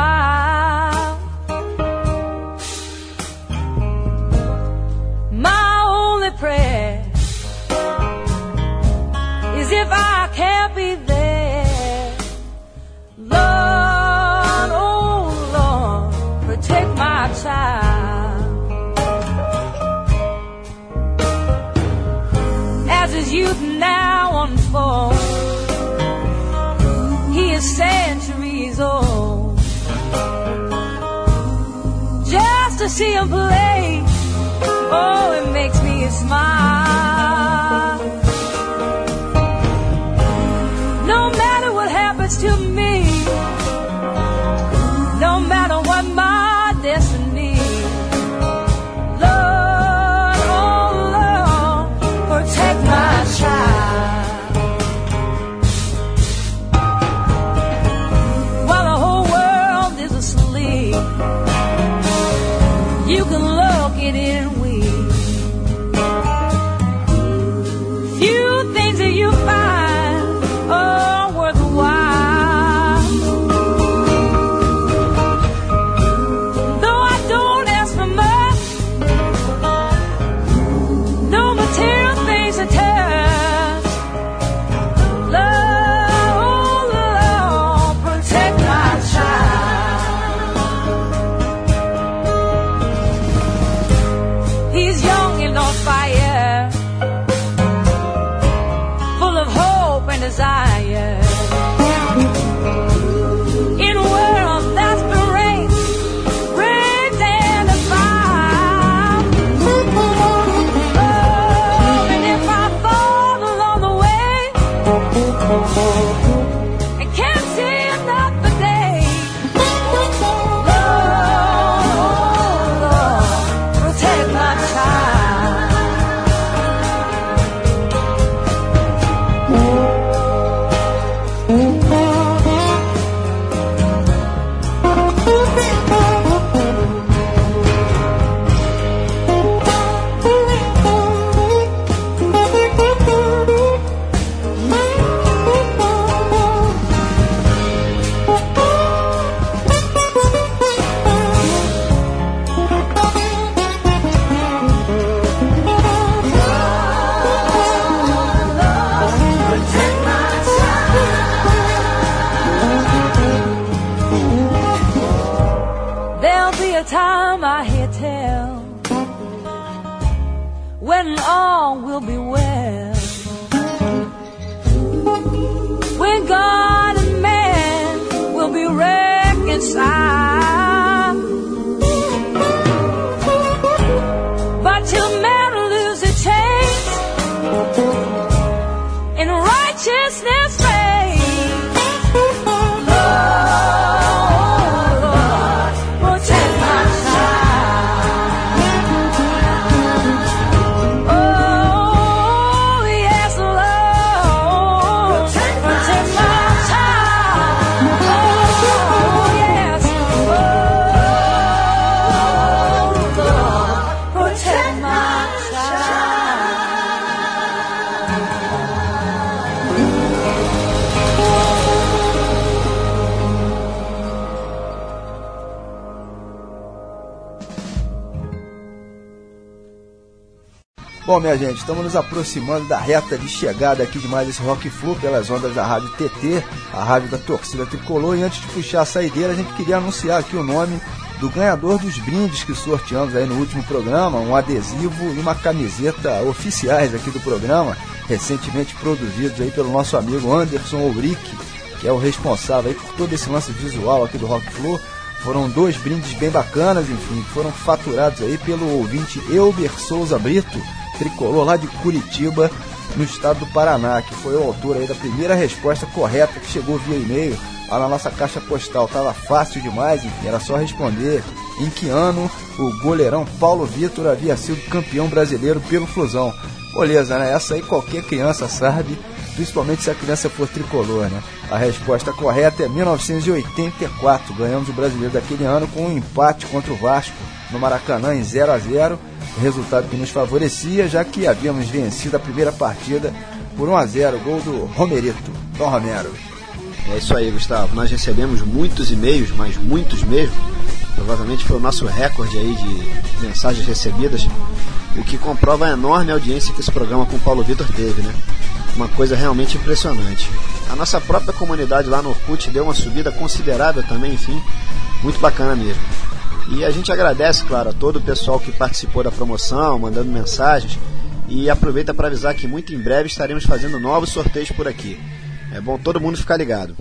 H: why. Smile. All will be well. When God and man will be reconciled.
D: Bom, minha gente, estamos nos aproximando da reta de chegada aqui de mais esse Rock Flu pelas ondas da Rádio TT, a rádio da torcida tricolor. E antes de puxar a saideira, a gente queria anunciar aqui o nome do ganhador dos brindes que sorteamos aí no último programa, um adesivo e uma camiseta oficiais aqui do programa, recentemente produzidos aí pelo nosso amigo Anderson Ulrich, que é o responsável aí por todo esse lance visual aqui do Rock Flu. Foram dois brindes bem bacanas, enfim, que foram faturados aí pelo ouvinte Elber Souza Brito, tricolor lá de Curitiba, no estado do Paraná, que foi o autor aí da primeira resposta correta que chegou via e-mail lá na nossa caixa postal. Tava fácil demais, enfim, era só responder em que ano o goleirão Paulo Vitor havia sido campeão brasileiro pelo Flusão. Beleza, né? Essa aí qualquer criança sabe, principalmente se a criança for tricolor, né? A resposta correta é 1984. Ganhamos o brasileiro daquele ano com um empate contra o Vasco no Maracanã em 0 a 0 resultado que nos favorecia, já que havíamos vencido a primeira partida por 1 a 0 gol do Romerito, Dom Romero.
E: É isso aí, Gustavo. Nós recebemos muitos e-mails, mas muitos mesmo. Provavelmente foi o nosso recorde aí de mensagens recebidas, o que comprova a enorme audiência que esse programa com o Paulo Vitor teve, né? Uma coisa realmente impressionante. A nossa própria comunidade lá no Orkut deu uma subida considerável também, enfim, muito bacana mesmo. E a gente agradece, claro, a todo o pessoal que participou da promoção, mandando mensagens. E aproveita para avisar que muito em breve estaremos fazendo novos sorteios por aqui. É bom todo mundo ficar ligado.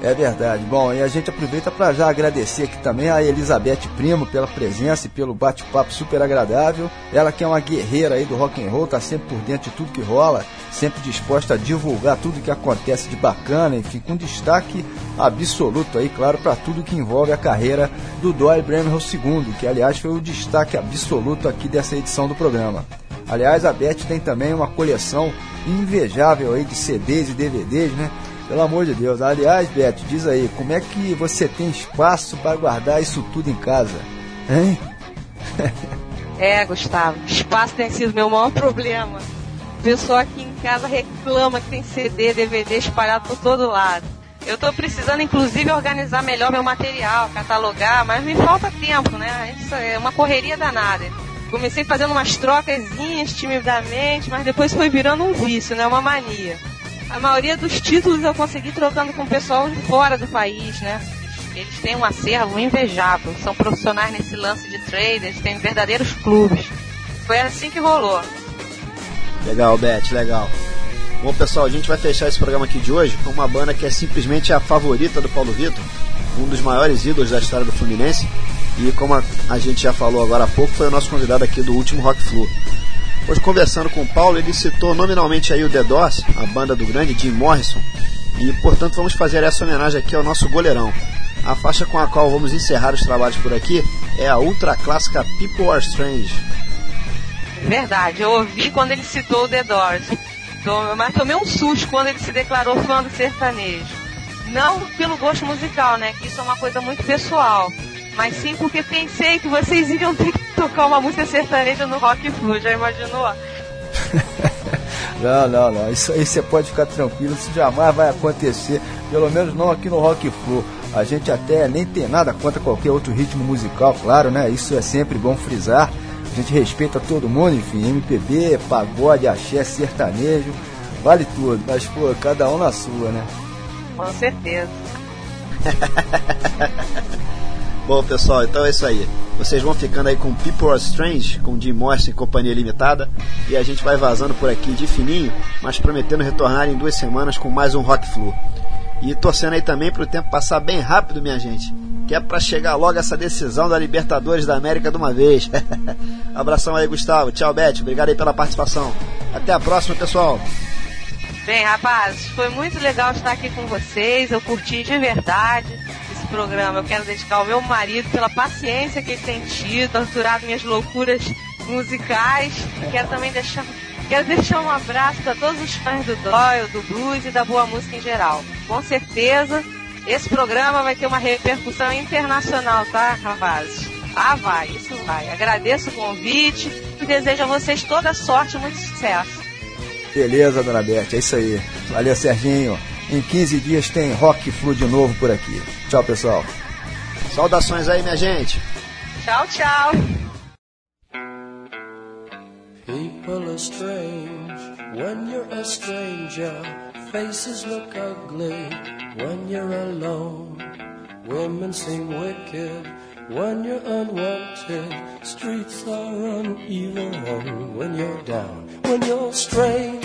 D: É verdade. Bom, e a gente aproveita para já agradecer aqui também a Elizabeth Primo pela presença e pelo bate-papo super agradável. Ela que é uma guerreira aí do rock and roll, tá sempre por dentro de tudo que rola, sempre disposta a divulgar tudo que acontece de bacana, enfim, com destaque absoluto aí, claro, para tudo que envolve a carreira do Doyle Bramwell II, que aliás foi o destaque absoluto aqui dessa edição do programa. Aliás, a Beth tem também uma coleção invejável aí de CDs e DVDs, né? Pelo amor de Deus. Aliás, Beto, diz aí, como é que você tem espaço para guardar isso tudo em casa? Hein? [LAUGHS]
A: É, Gustavo, espaço tem sido meu maior problema. O pessoal aqui em casa reclama que tem CD, DVD espalhado por todo lado. Eu tô precisando, inclusive, organizar melhor meu material, catalogar, mas me falta tempo, né? Isso é uma correria danada. Comecei fazendo umas trocazinhas timidamente, mas depois foi virando um vício, né? Uma mania. A maioria dos títulos eu consegui trocando com o pessoal de fora do país, né? Eles têm um acervo invejável, são profissionais nesse lance de traders, têm verdadeiros clubes. Foi assim que rolou.
E: Legal, Beth, legal. Bom, pessoal, a gente vai fechar esse programa aqui de hoje com uma banda que é simplesmente a favorita do Paulo Vitor, um dos maiores ídolos da história do Fluminense. E como a, a gente já falou agora há pouco, foi o nosso convidado aqui do último Rock Flu. Hoje, conversando com o Paulo, ele citou nominalmente aí o The Doors, a banda do grande Jim Morrison, e portanto vamos fazer essa homenagem aqui ao nosso goleirão. A faixa com a qual vamos encerrar os trabalhos por aqui é a ultra clássica People Are Strange.
A: Verdade, eu ouvi quando ele citou o The Doors. Mas tomei um susto quando ele se declarou fã do sertanejo. Não pelo gosto musical, né? Que isso é uma coisa muito pessoal. Mas sim porque pensei que vocês iriam ter que tocar uma música sertaneja no Rock Flu. Já imaginou? [LAUGHS]
D: Não, não, não. Isso aí você pode ficar tranquilo, isso jamais vai acontecer. Pelo menos não aqui no Rock Flu. A gente até nem tem nada contra qualquer outro ritmo musical, claro, né? Isso é sempre bom frisar. A gente respeita todo mundo, enfim, MPB, pagode, axé, sertanejo, vale tudo. Mas, pô, cada um na sua, né?
A: Com certeza. [LAUGHS]
E: Bom, pessoal, então é isso aí. Vocês vão ficando aí com People Are Strange, com Jim Morrison e Companhia Limitada. E a gente vai vazando por aqui de fininho, mas prometendo retornar em duas semanas com mais um Rock Flu. E torcendo aí também para o tempo passar bem rápido, minha gente. Que é para chegar logo essa decisão da Libertadores da América de uma vez. [LAUGHS] Abração aí, Gustavo. Tchau, Beth. Obrigado aí pela participação. Até a próxima, pessoal.
A: Bem, rapazes, foi muito legal estar aqui com vocês. Eu curti de verdade programa. Eu quero dedicar ao meu marido pela paciência que ele tem tido, torturado minhas loucuras musicais. Quero também deixar, quero deixar um abraço para todos os fãs do Doyle, do blues e da boa música em geral. Com certeza, esse programa vai ter uma repercussão internacional, tá, rapazes? Ah, vai, isso vai. Agradeço o convite e desejo a vocês toda sorte e muito sucesso.
D: Beleza, dona Beth, é isso aí. Valeu, Serginho. Em 15 dias tem Rock Flu de novo por aqui. Tchau, pessoal.
E: Saudações aí, minha gente.
A: Tchau, tchau.
I: People are strange when you're a stranger. Faces look ugly when you're alone. Women seem wicked when you're unwanted. Streets are uneven when you're down. When you're strange,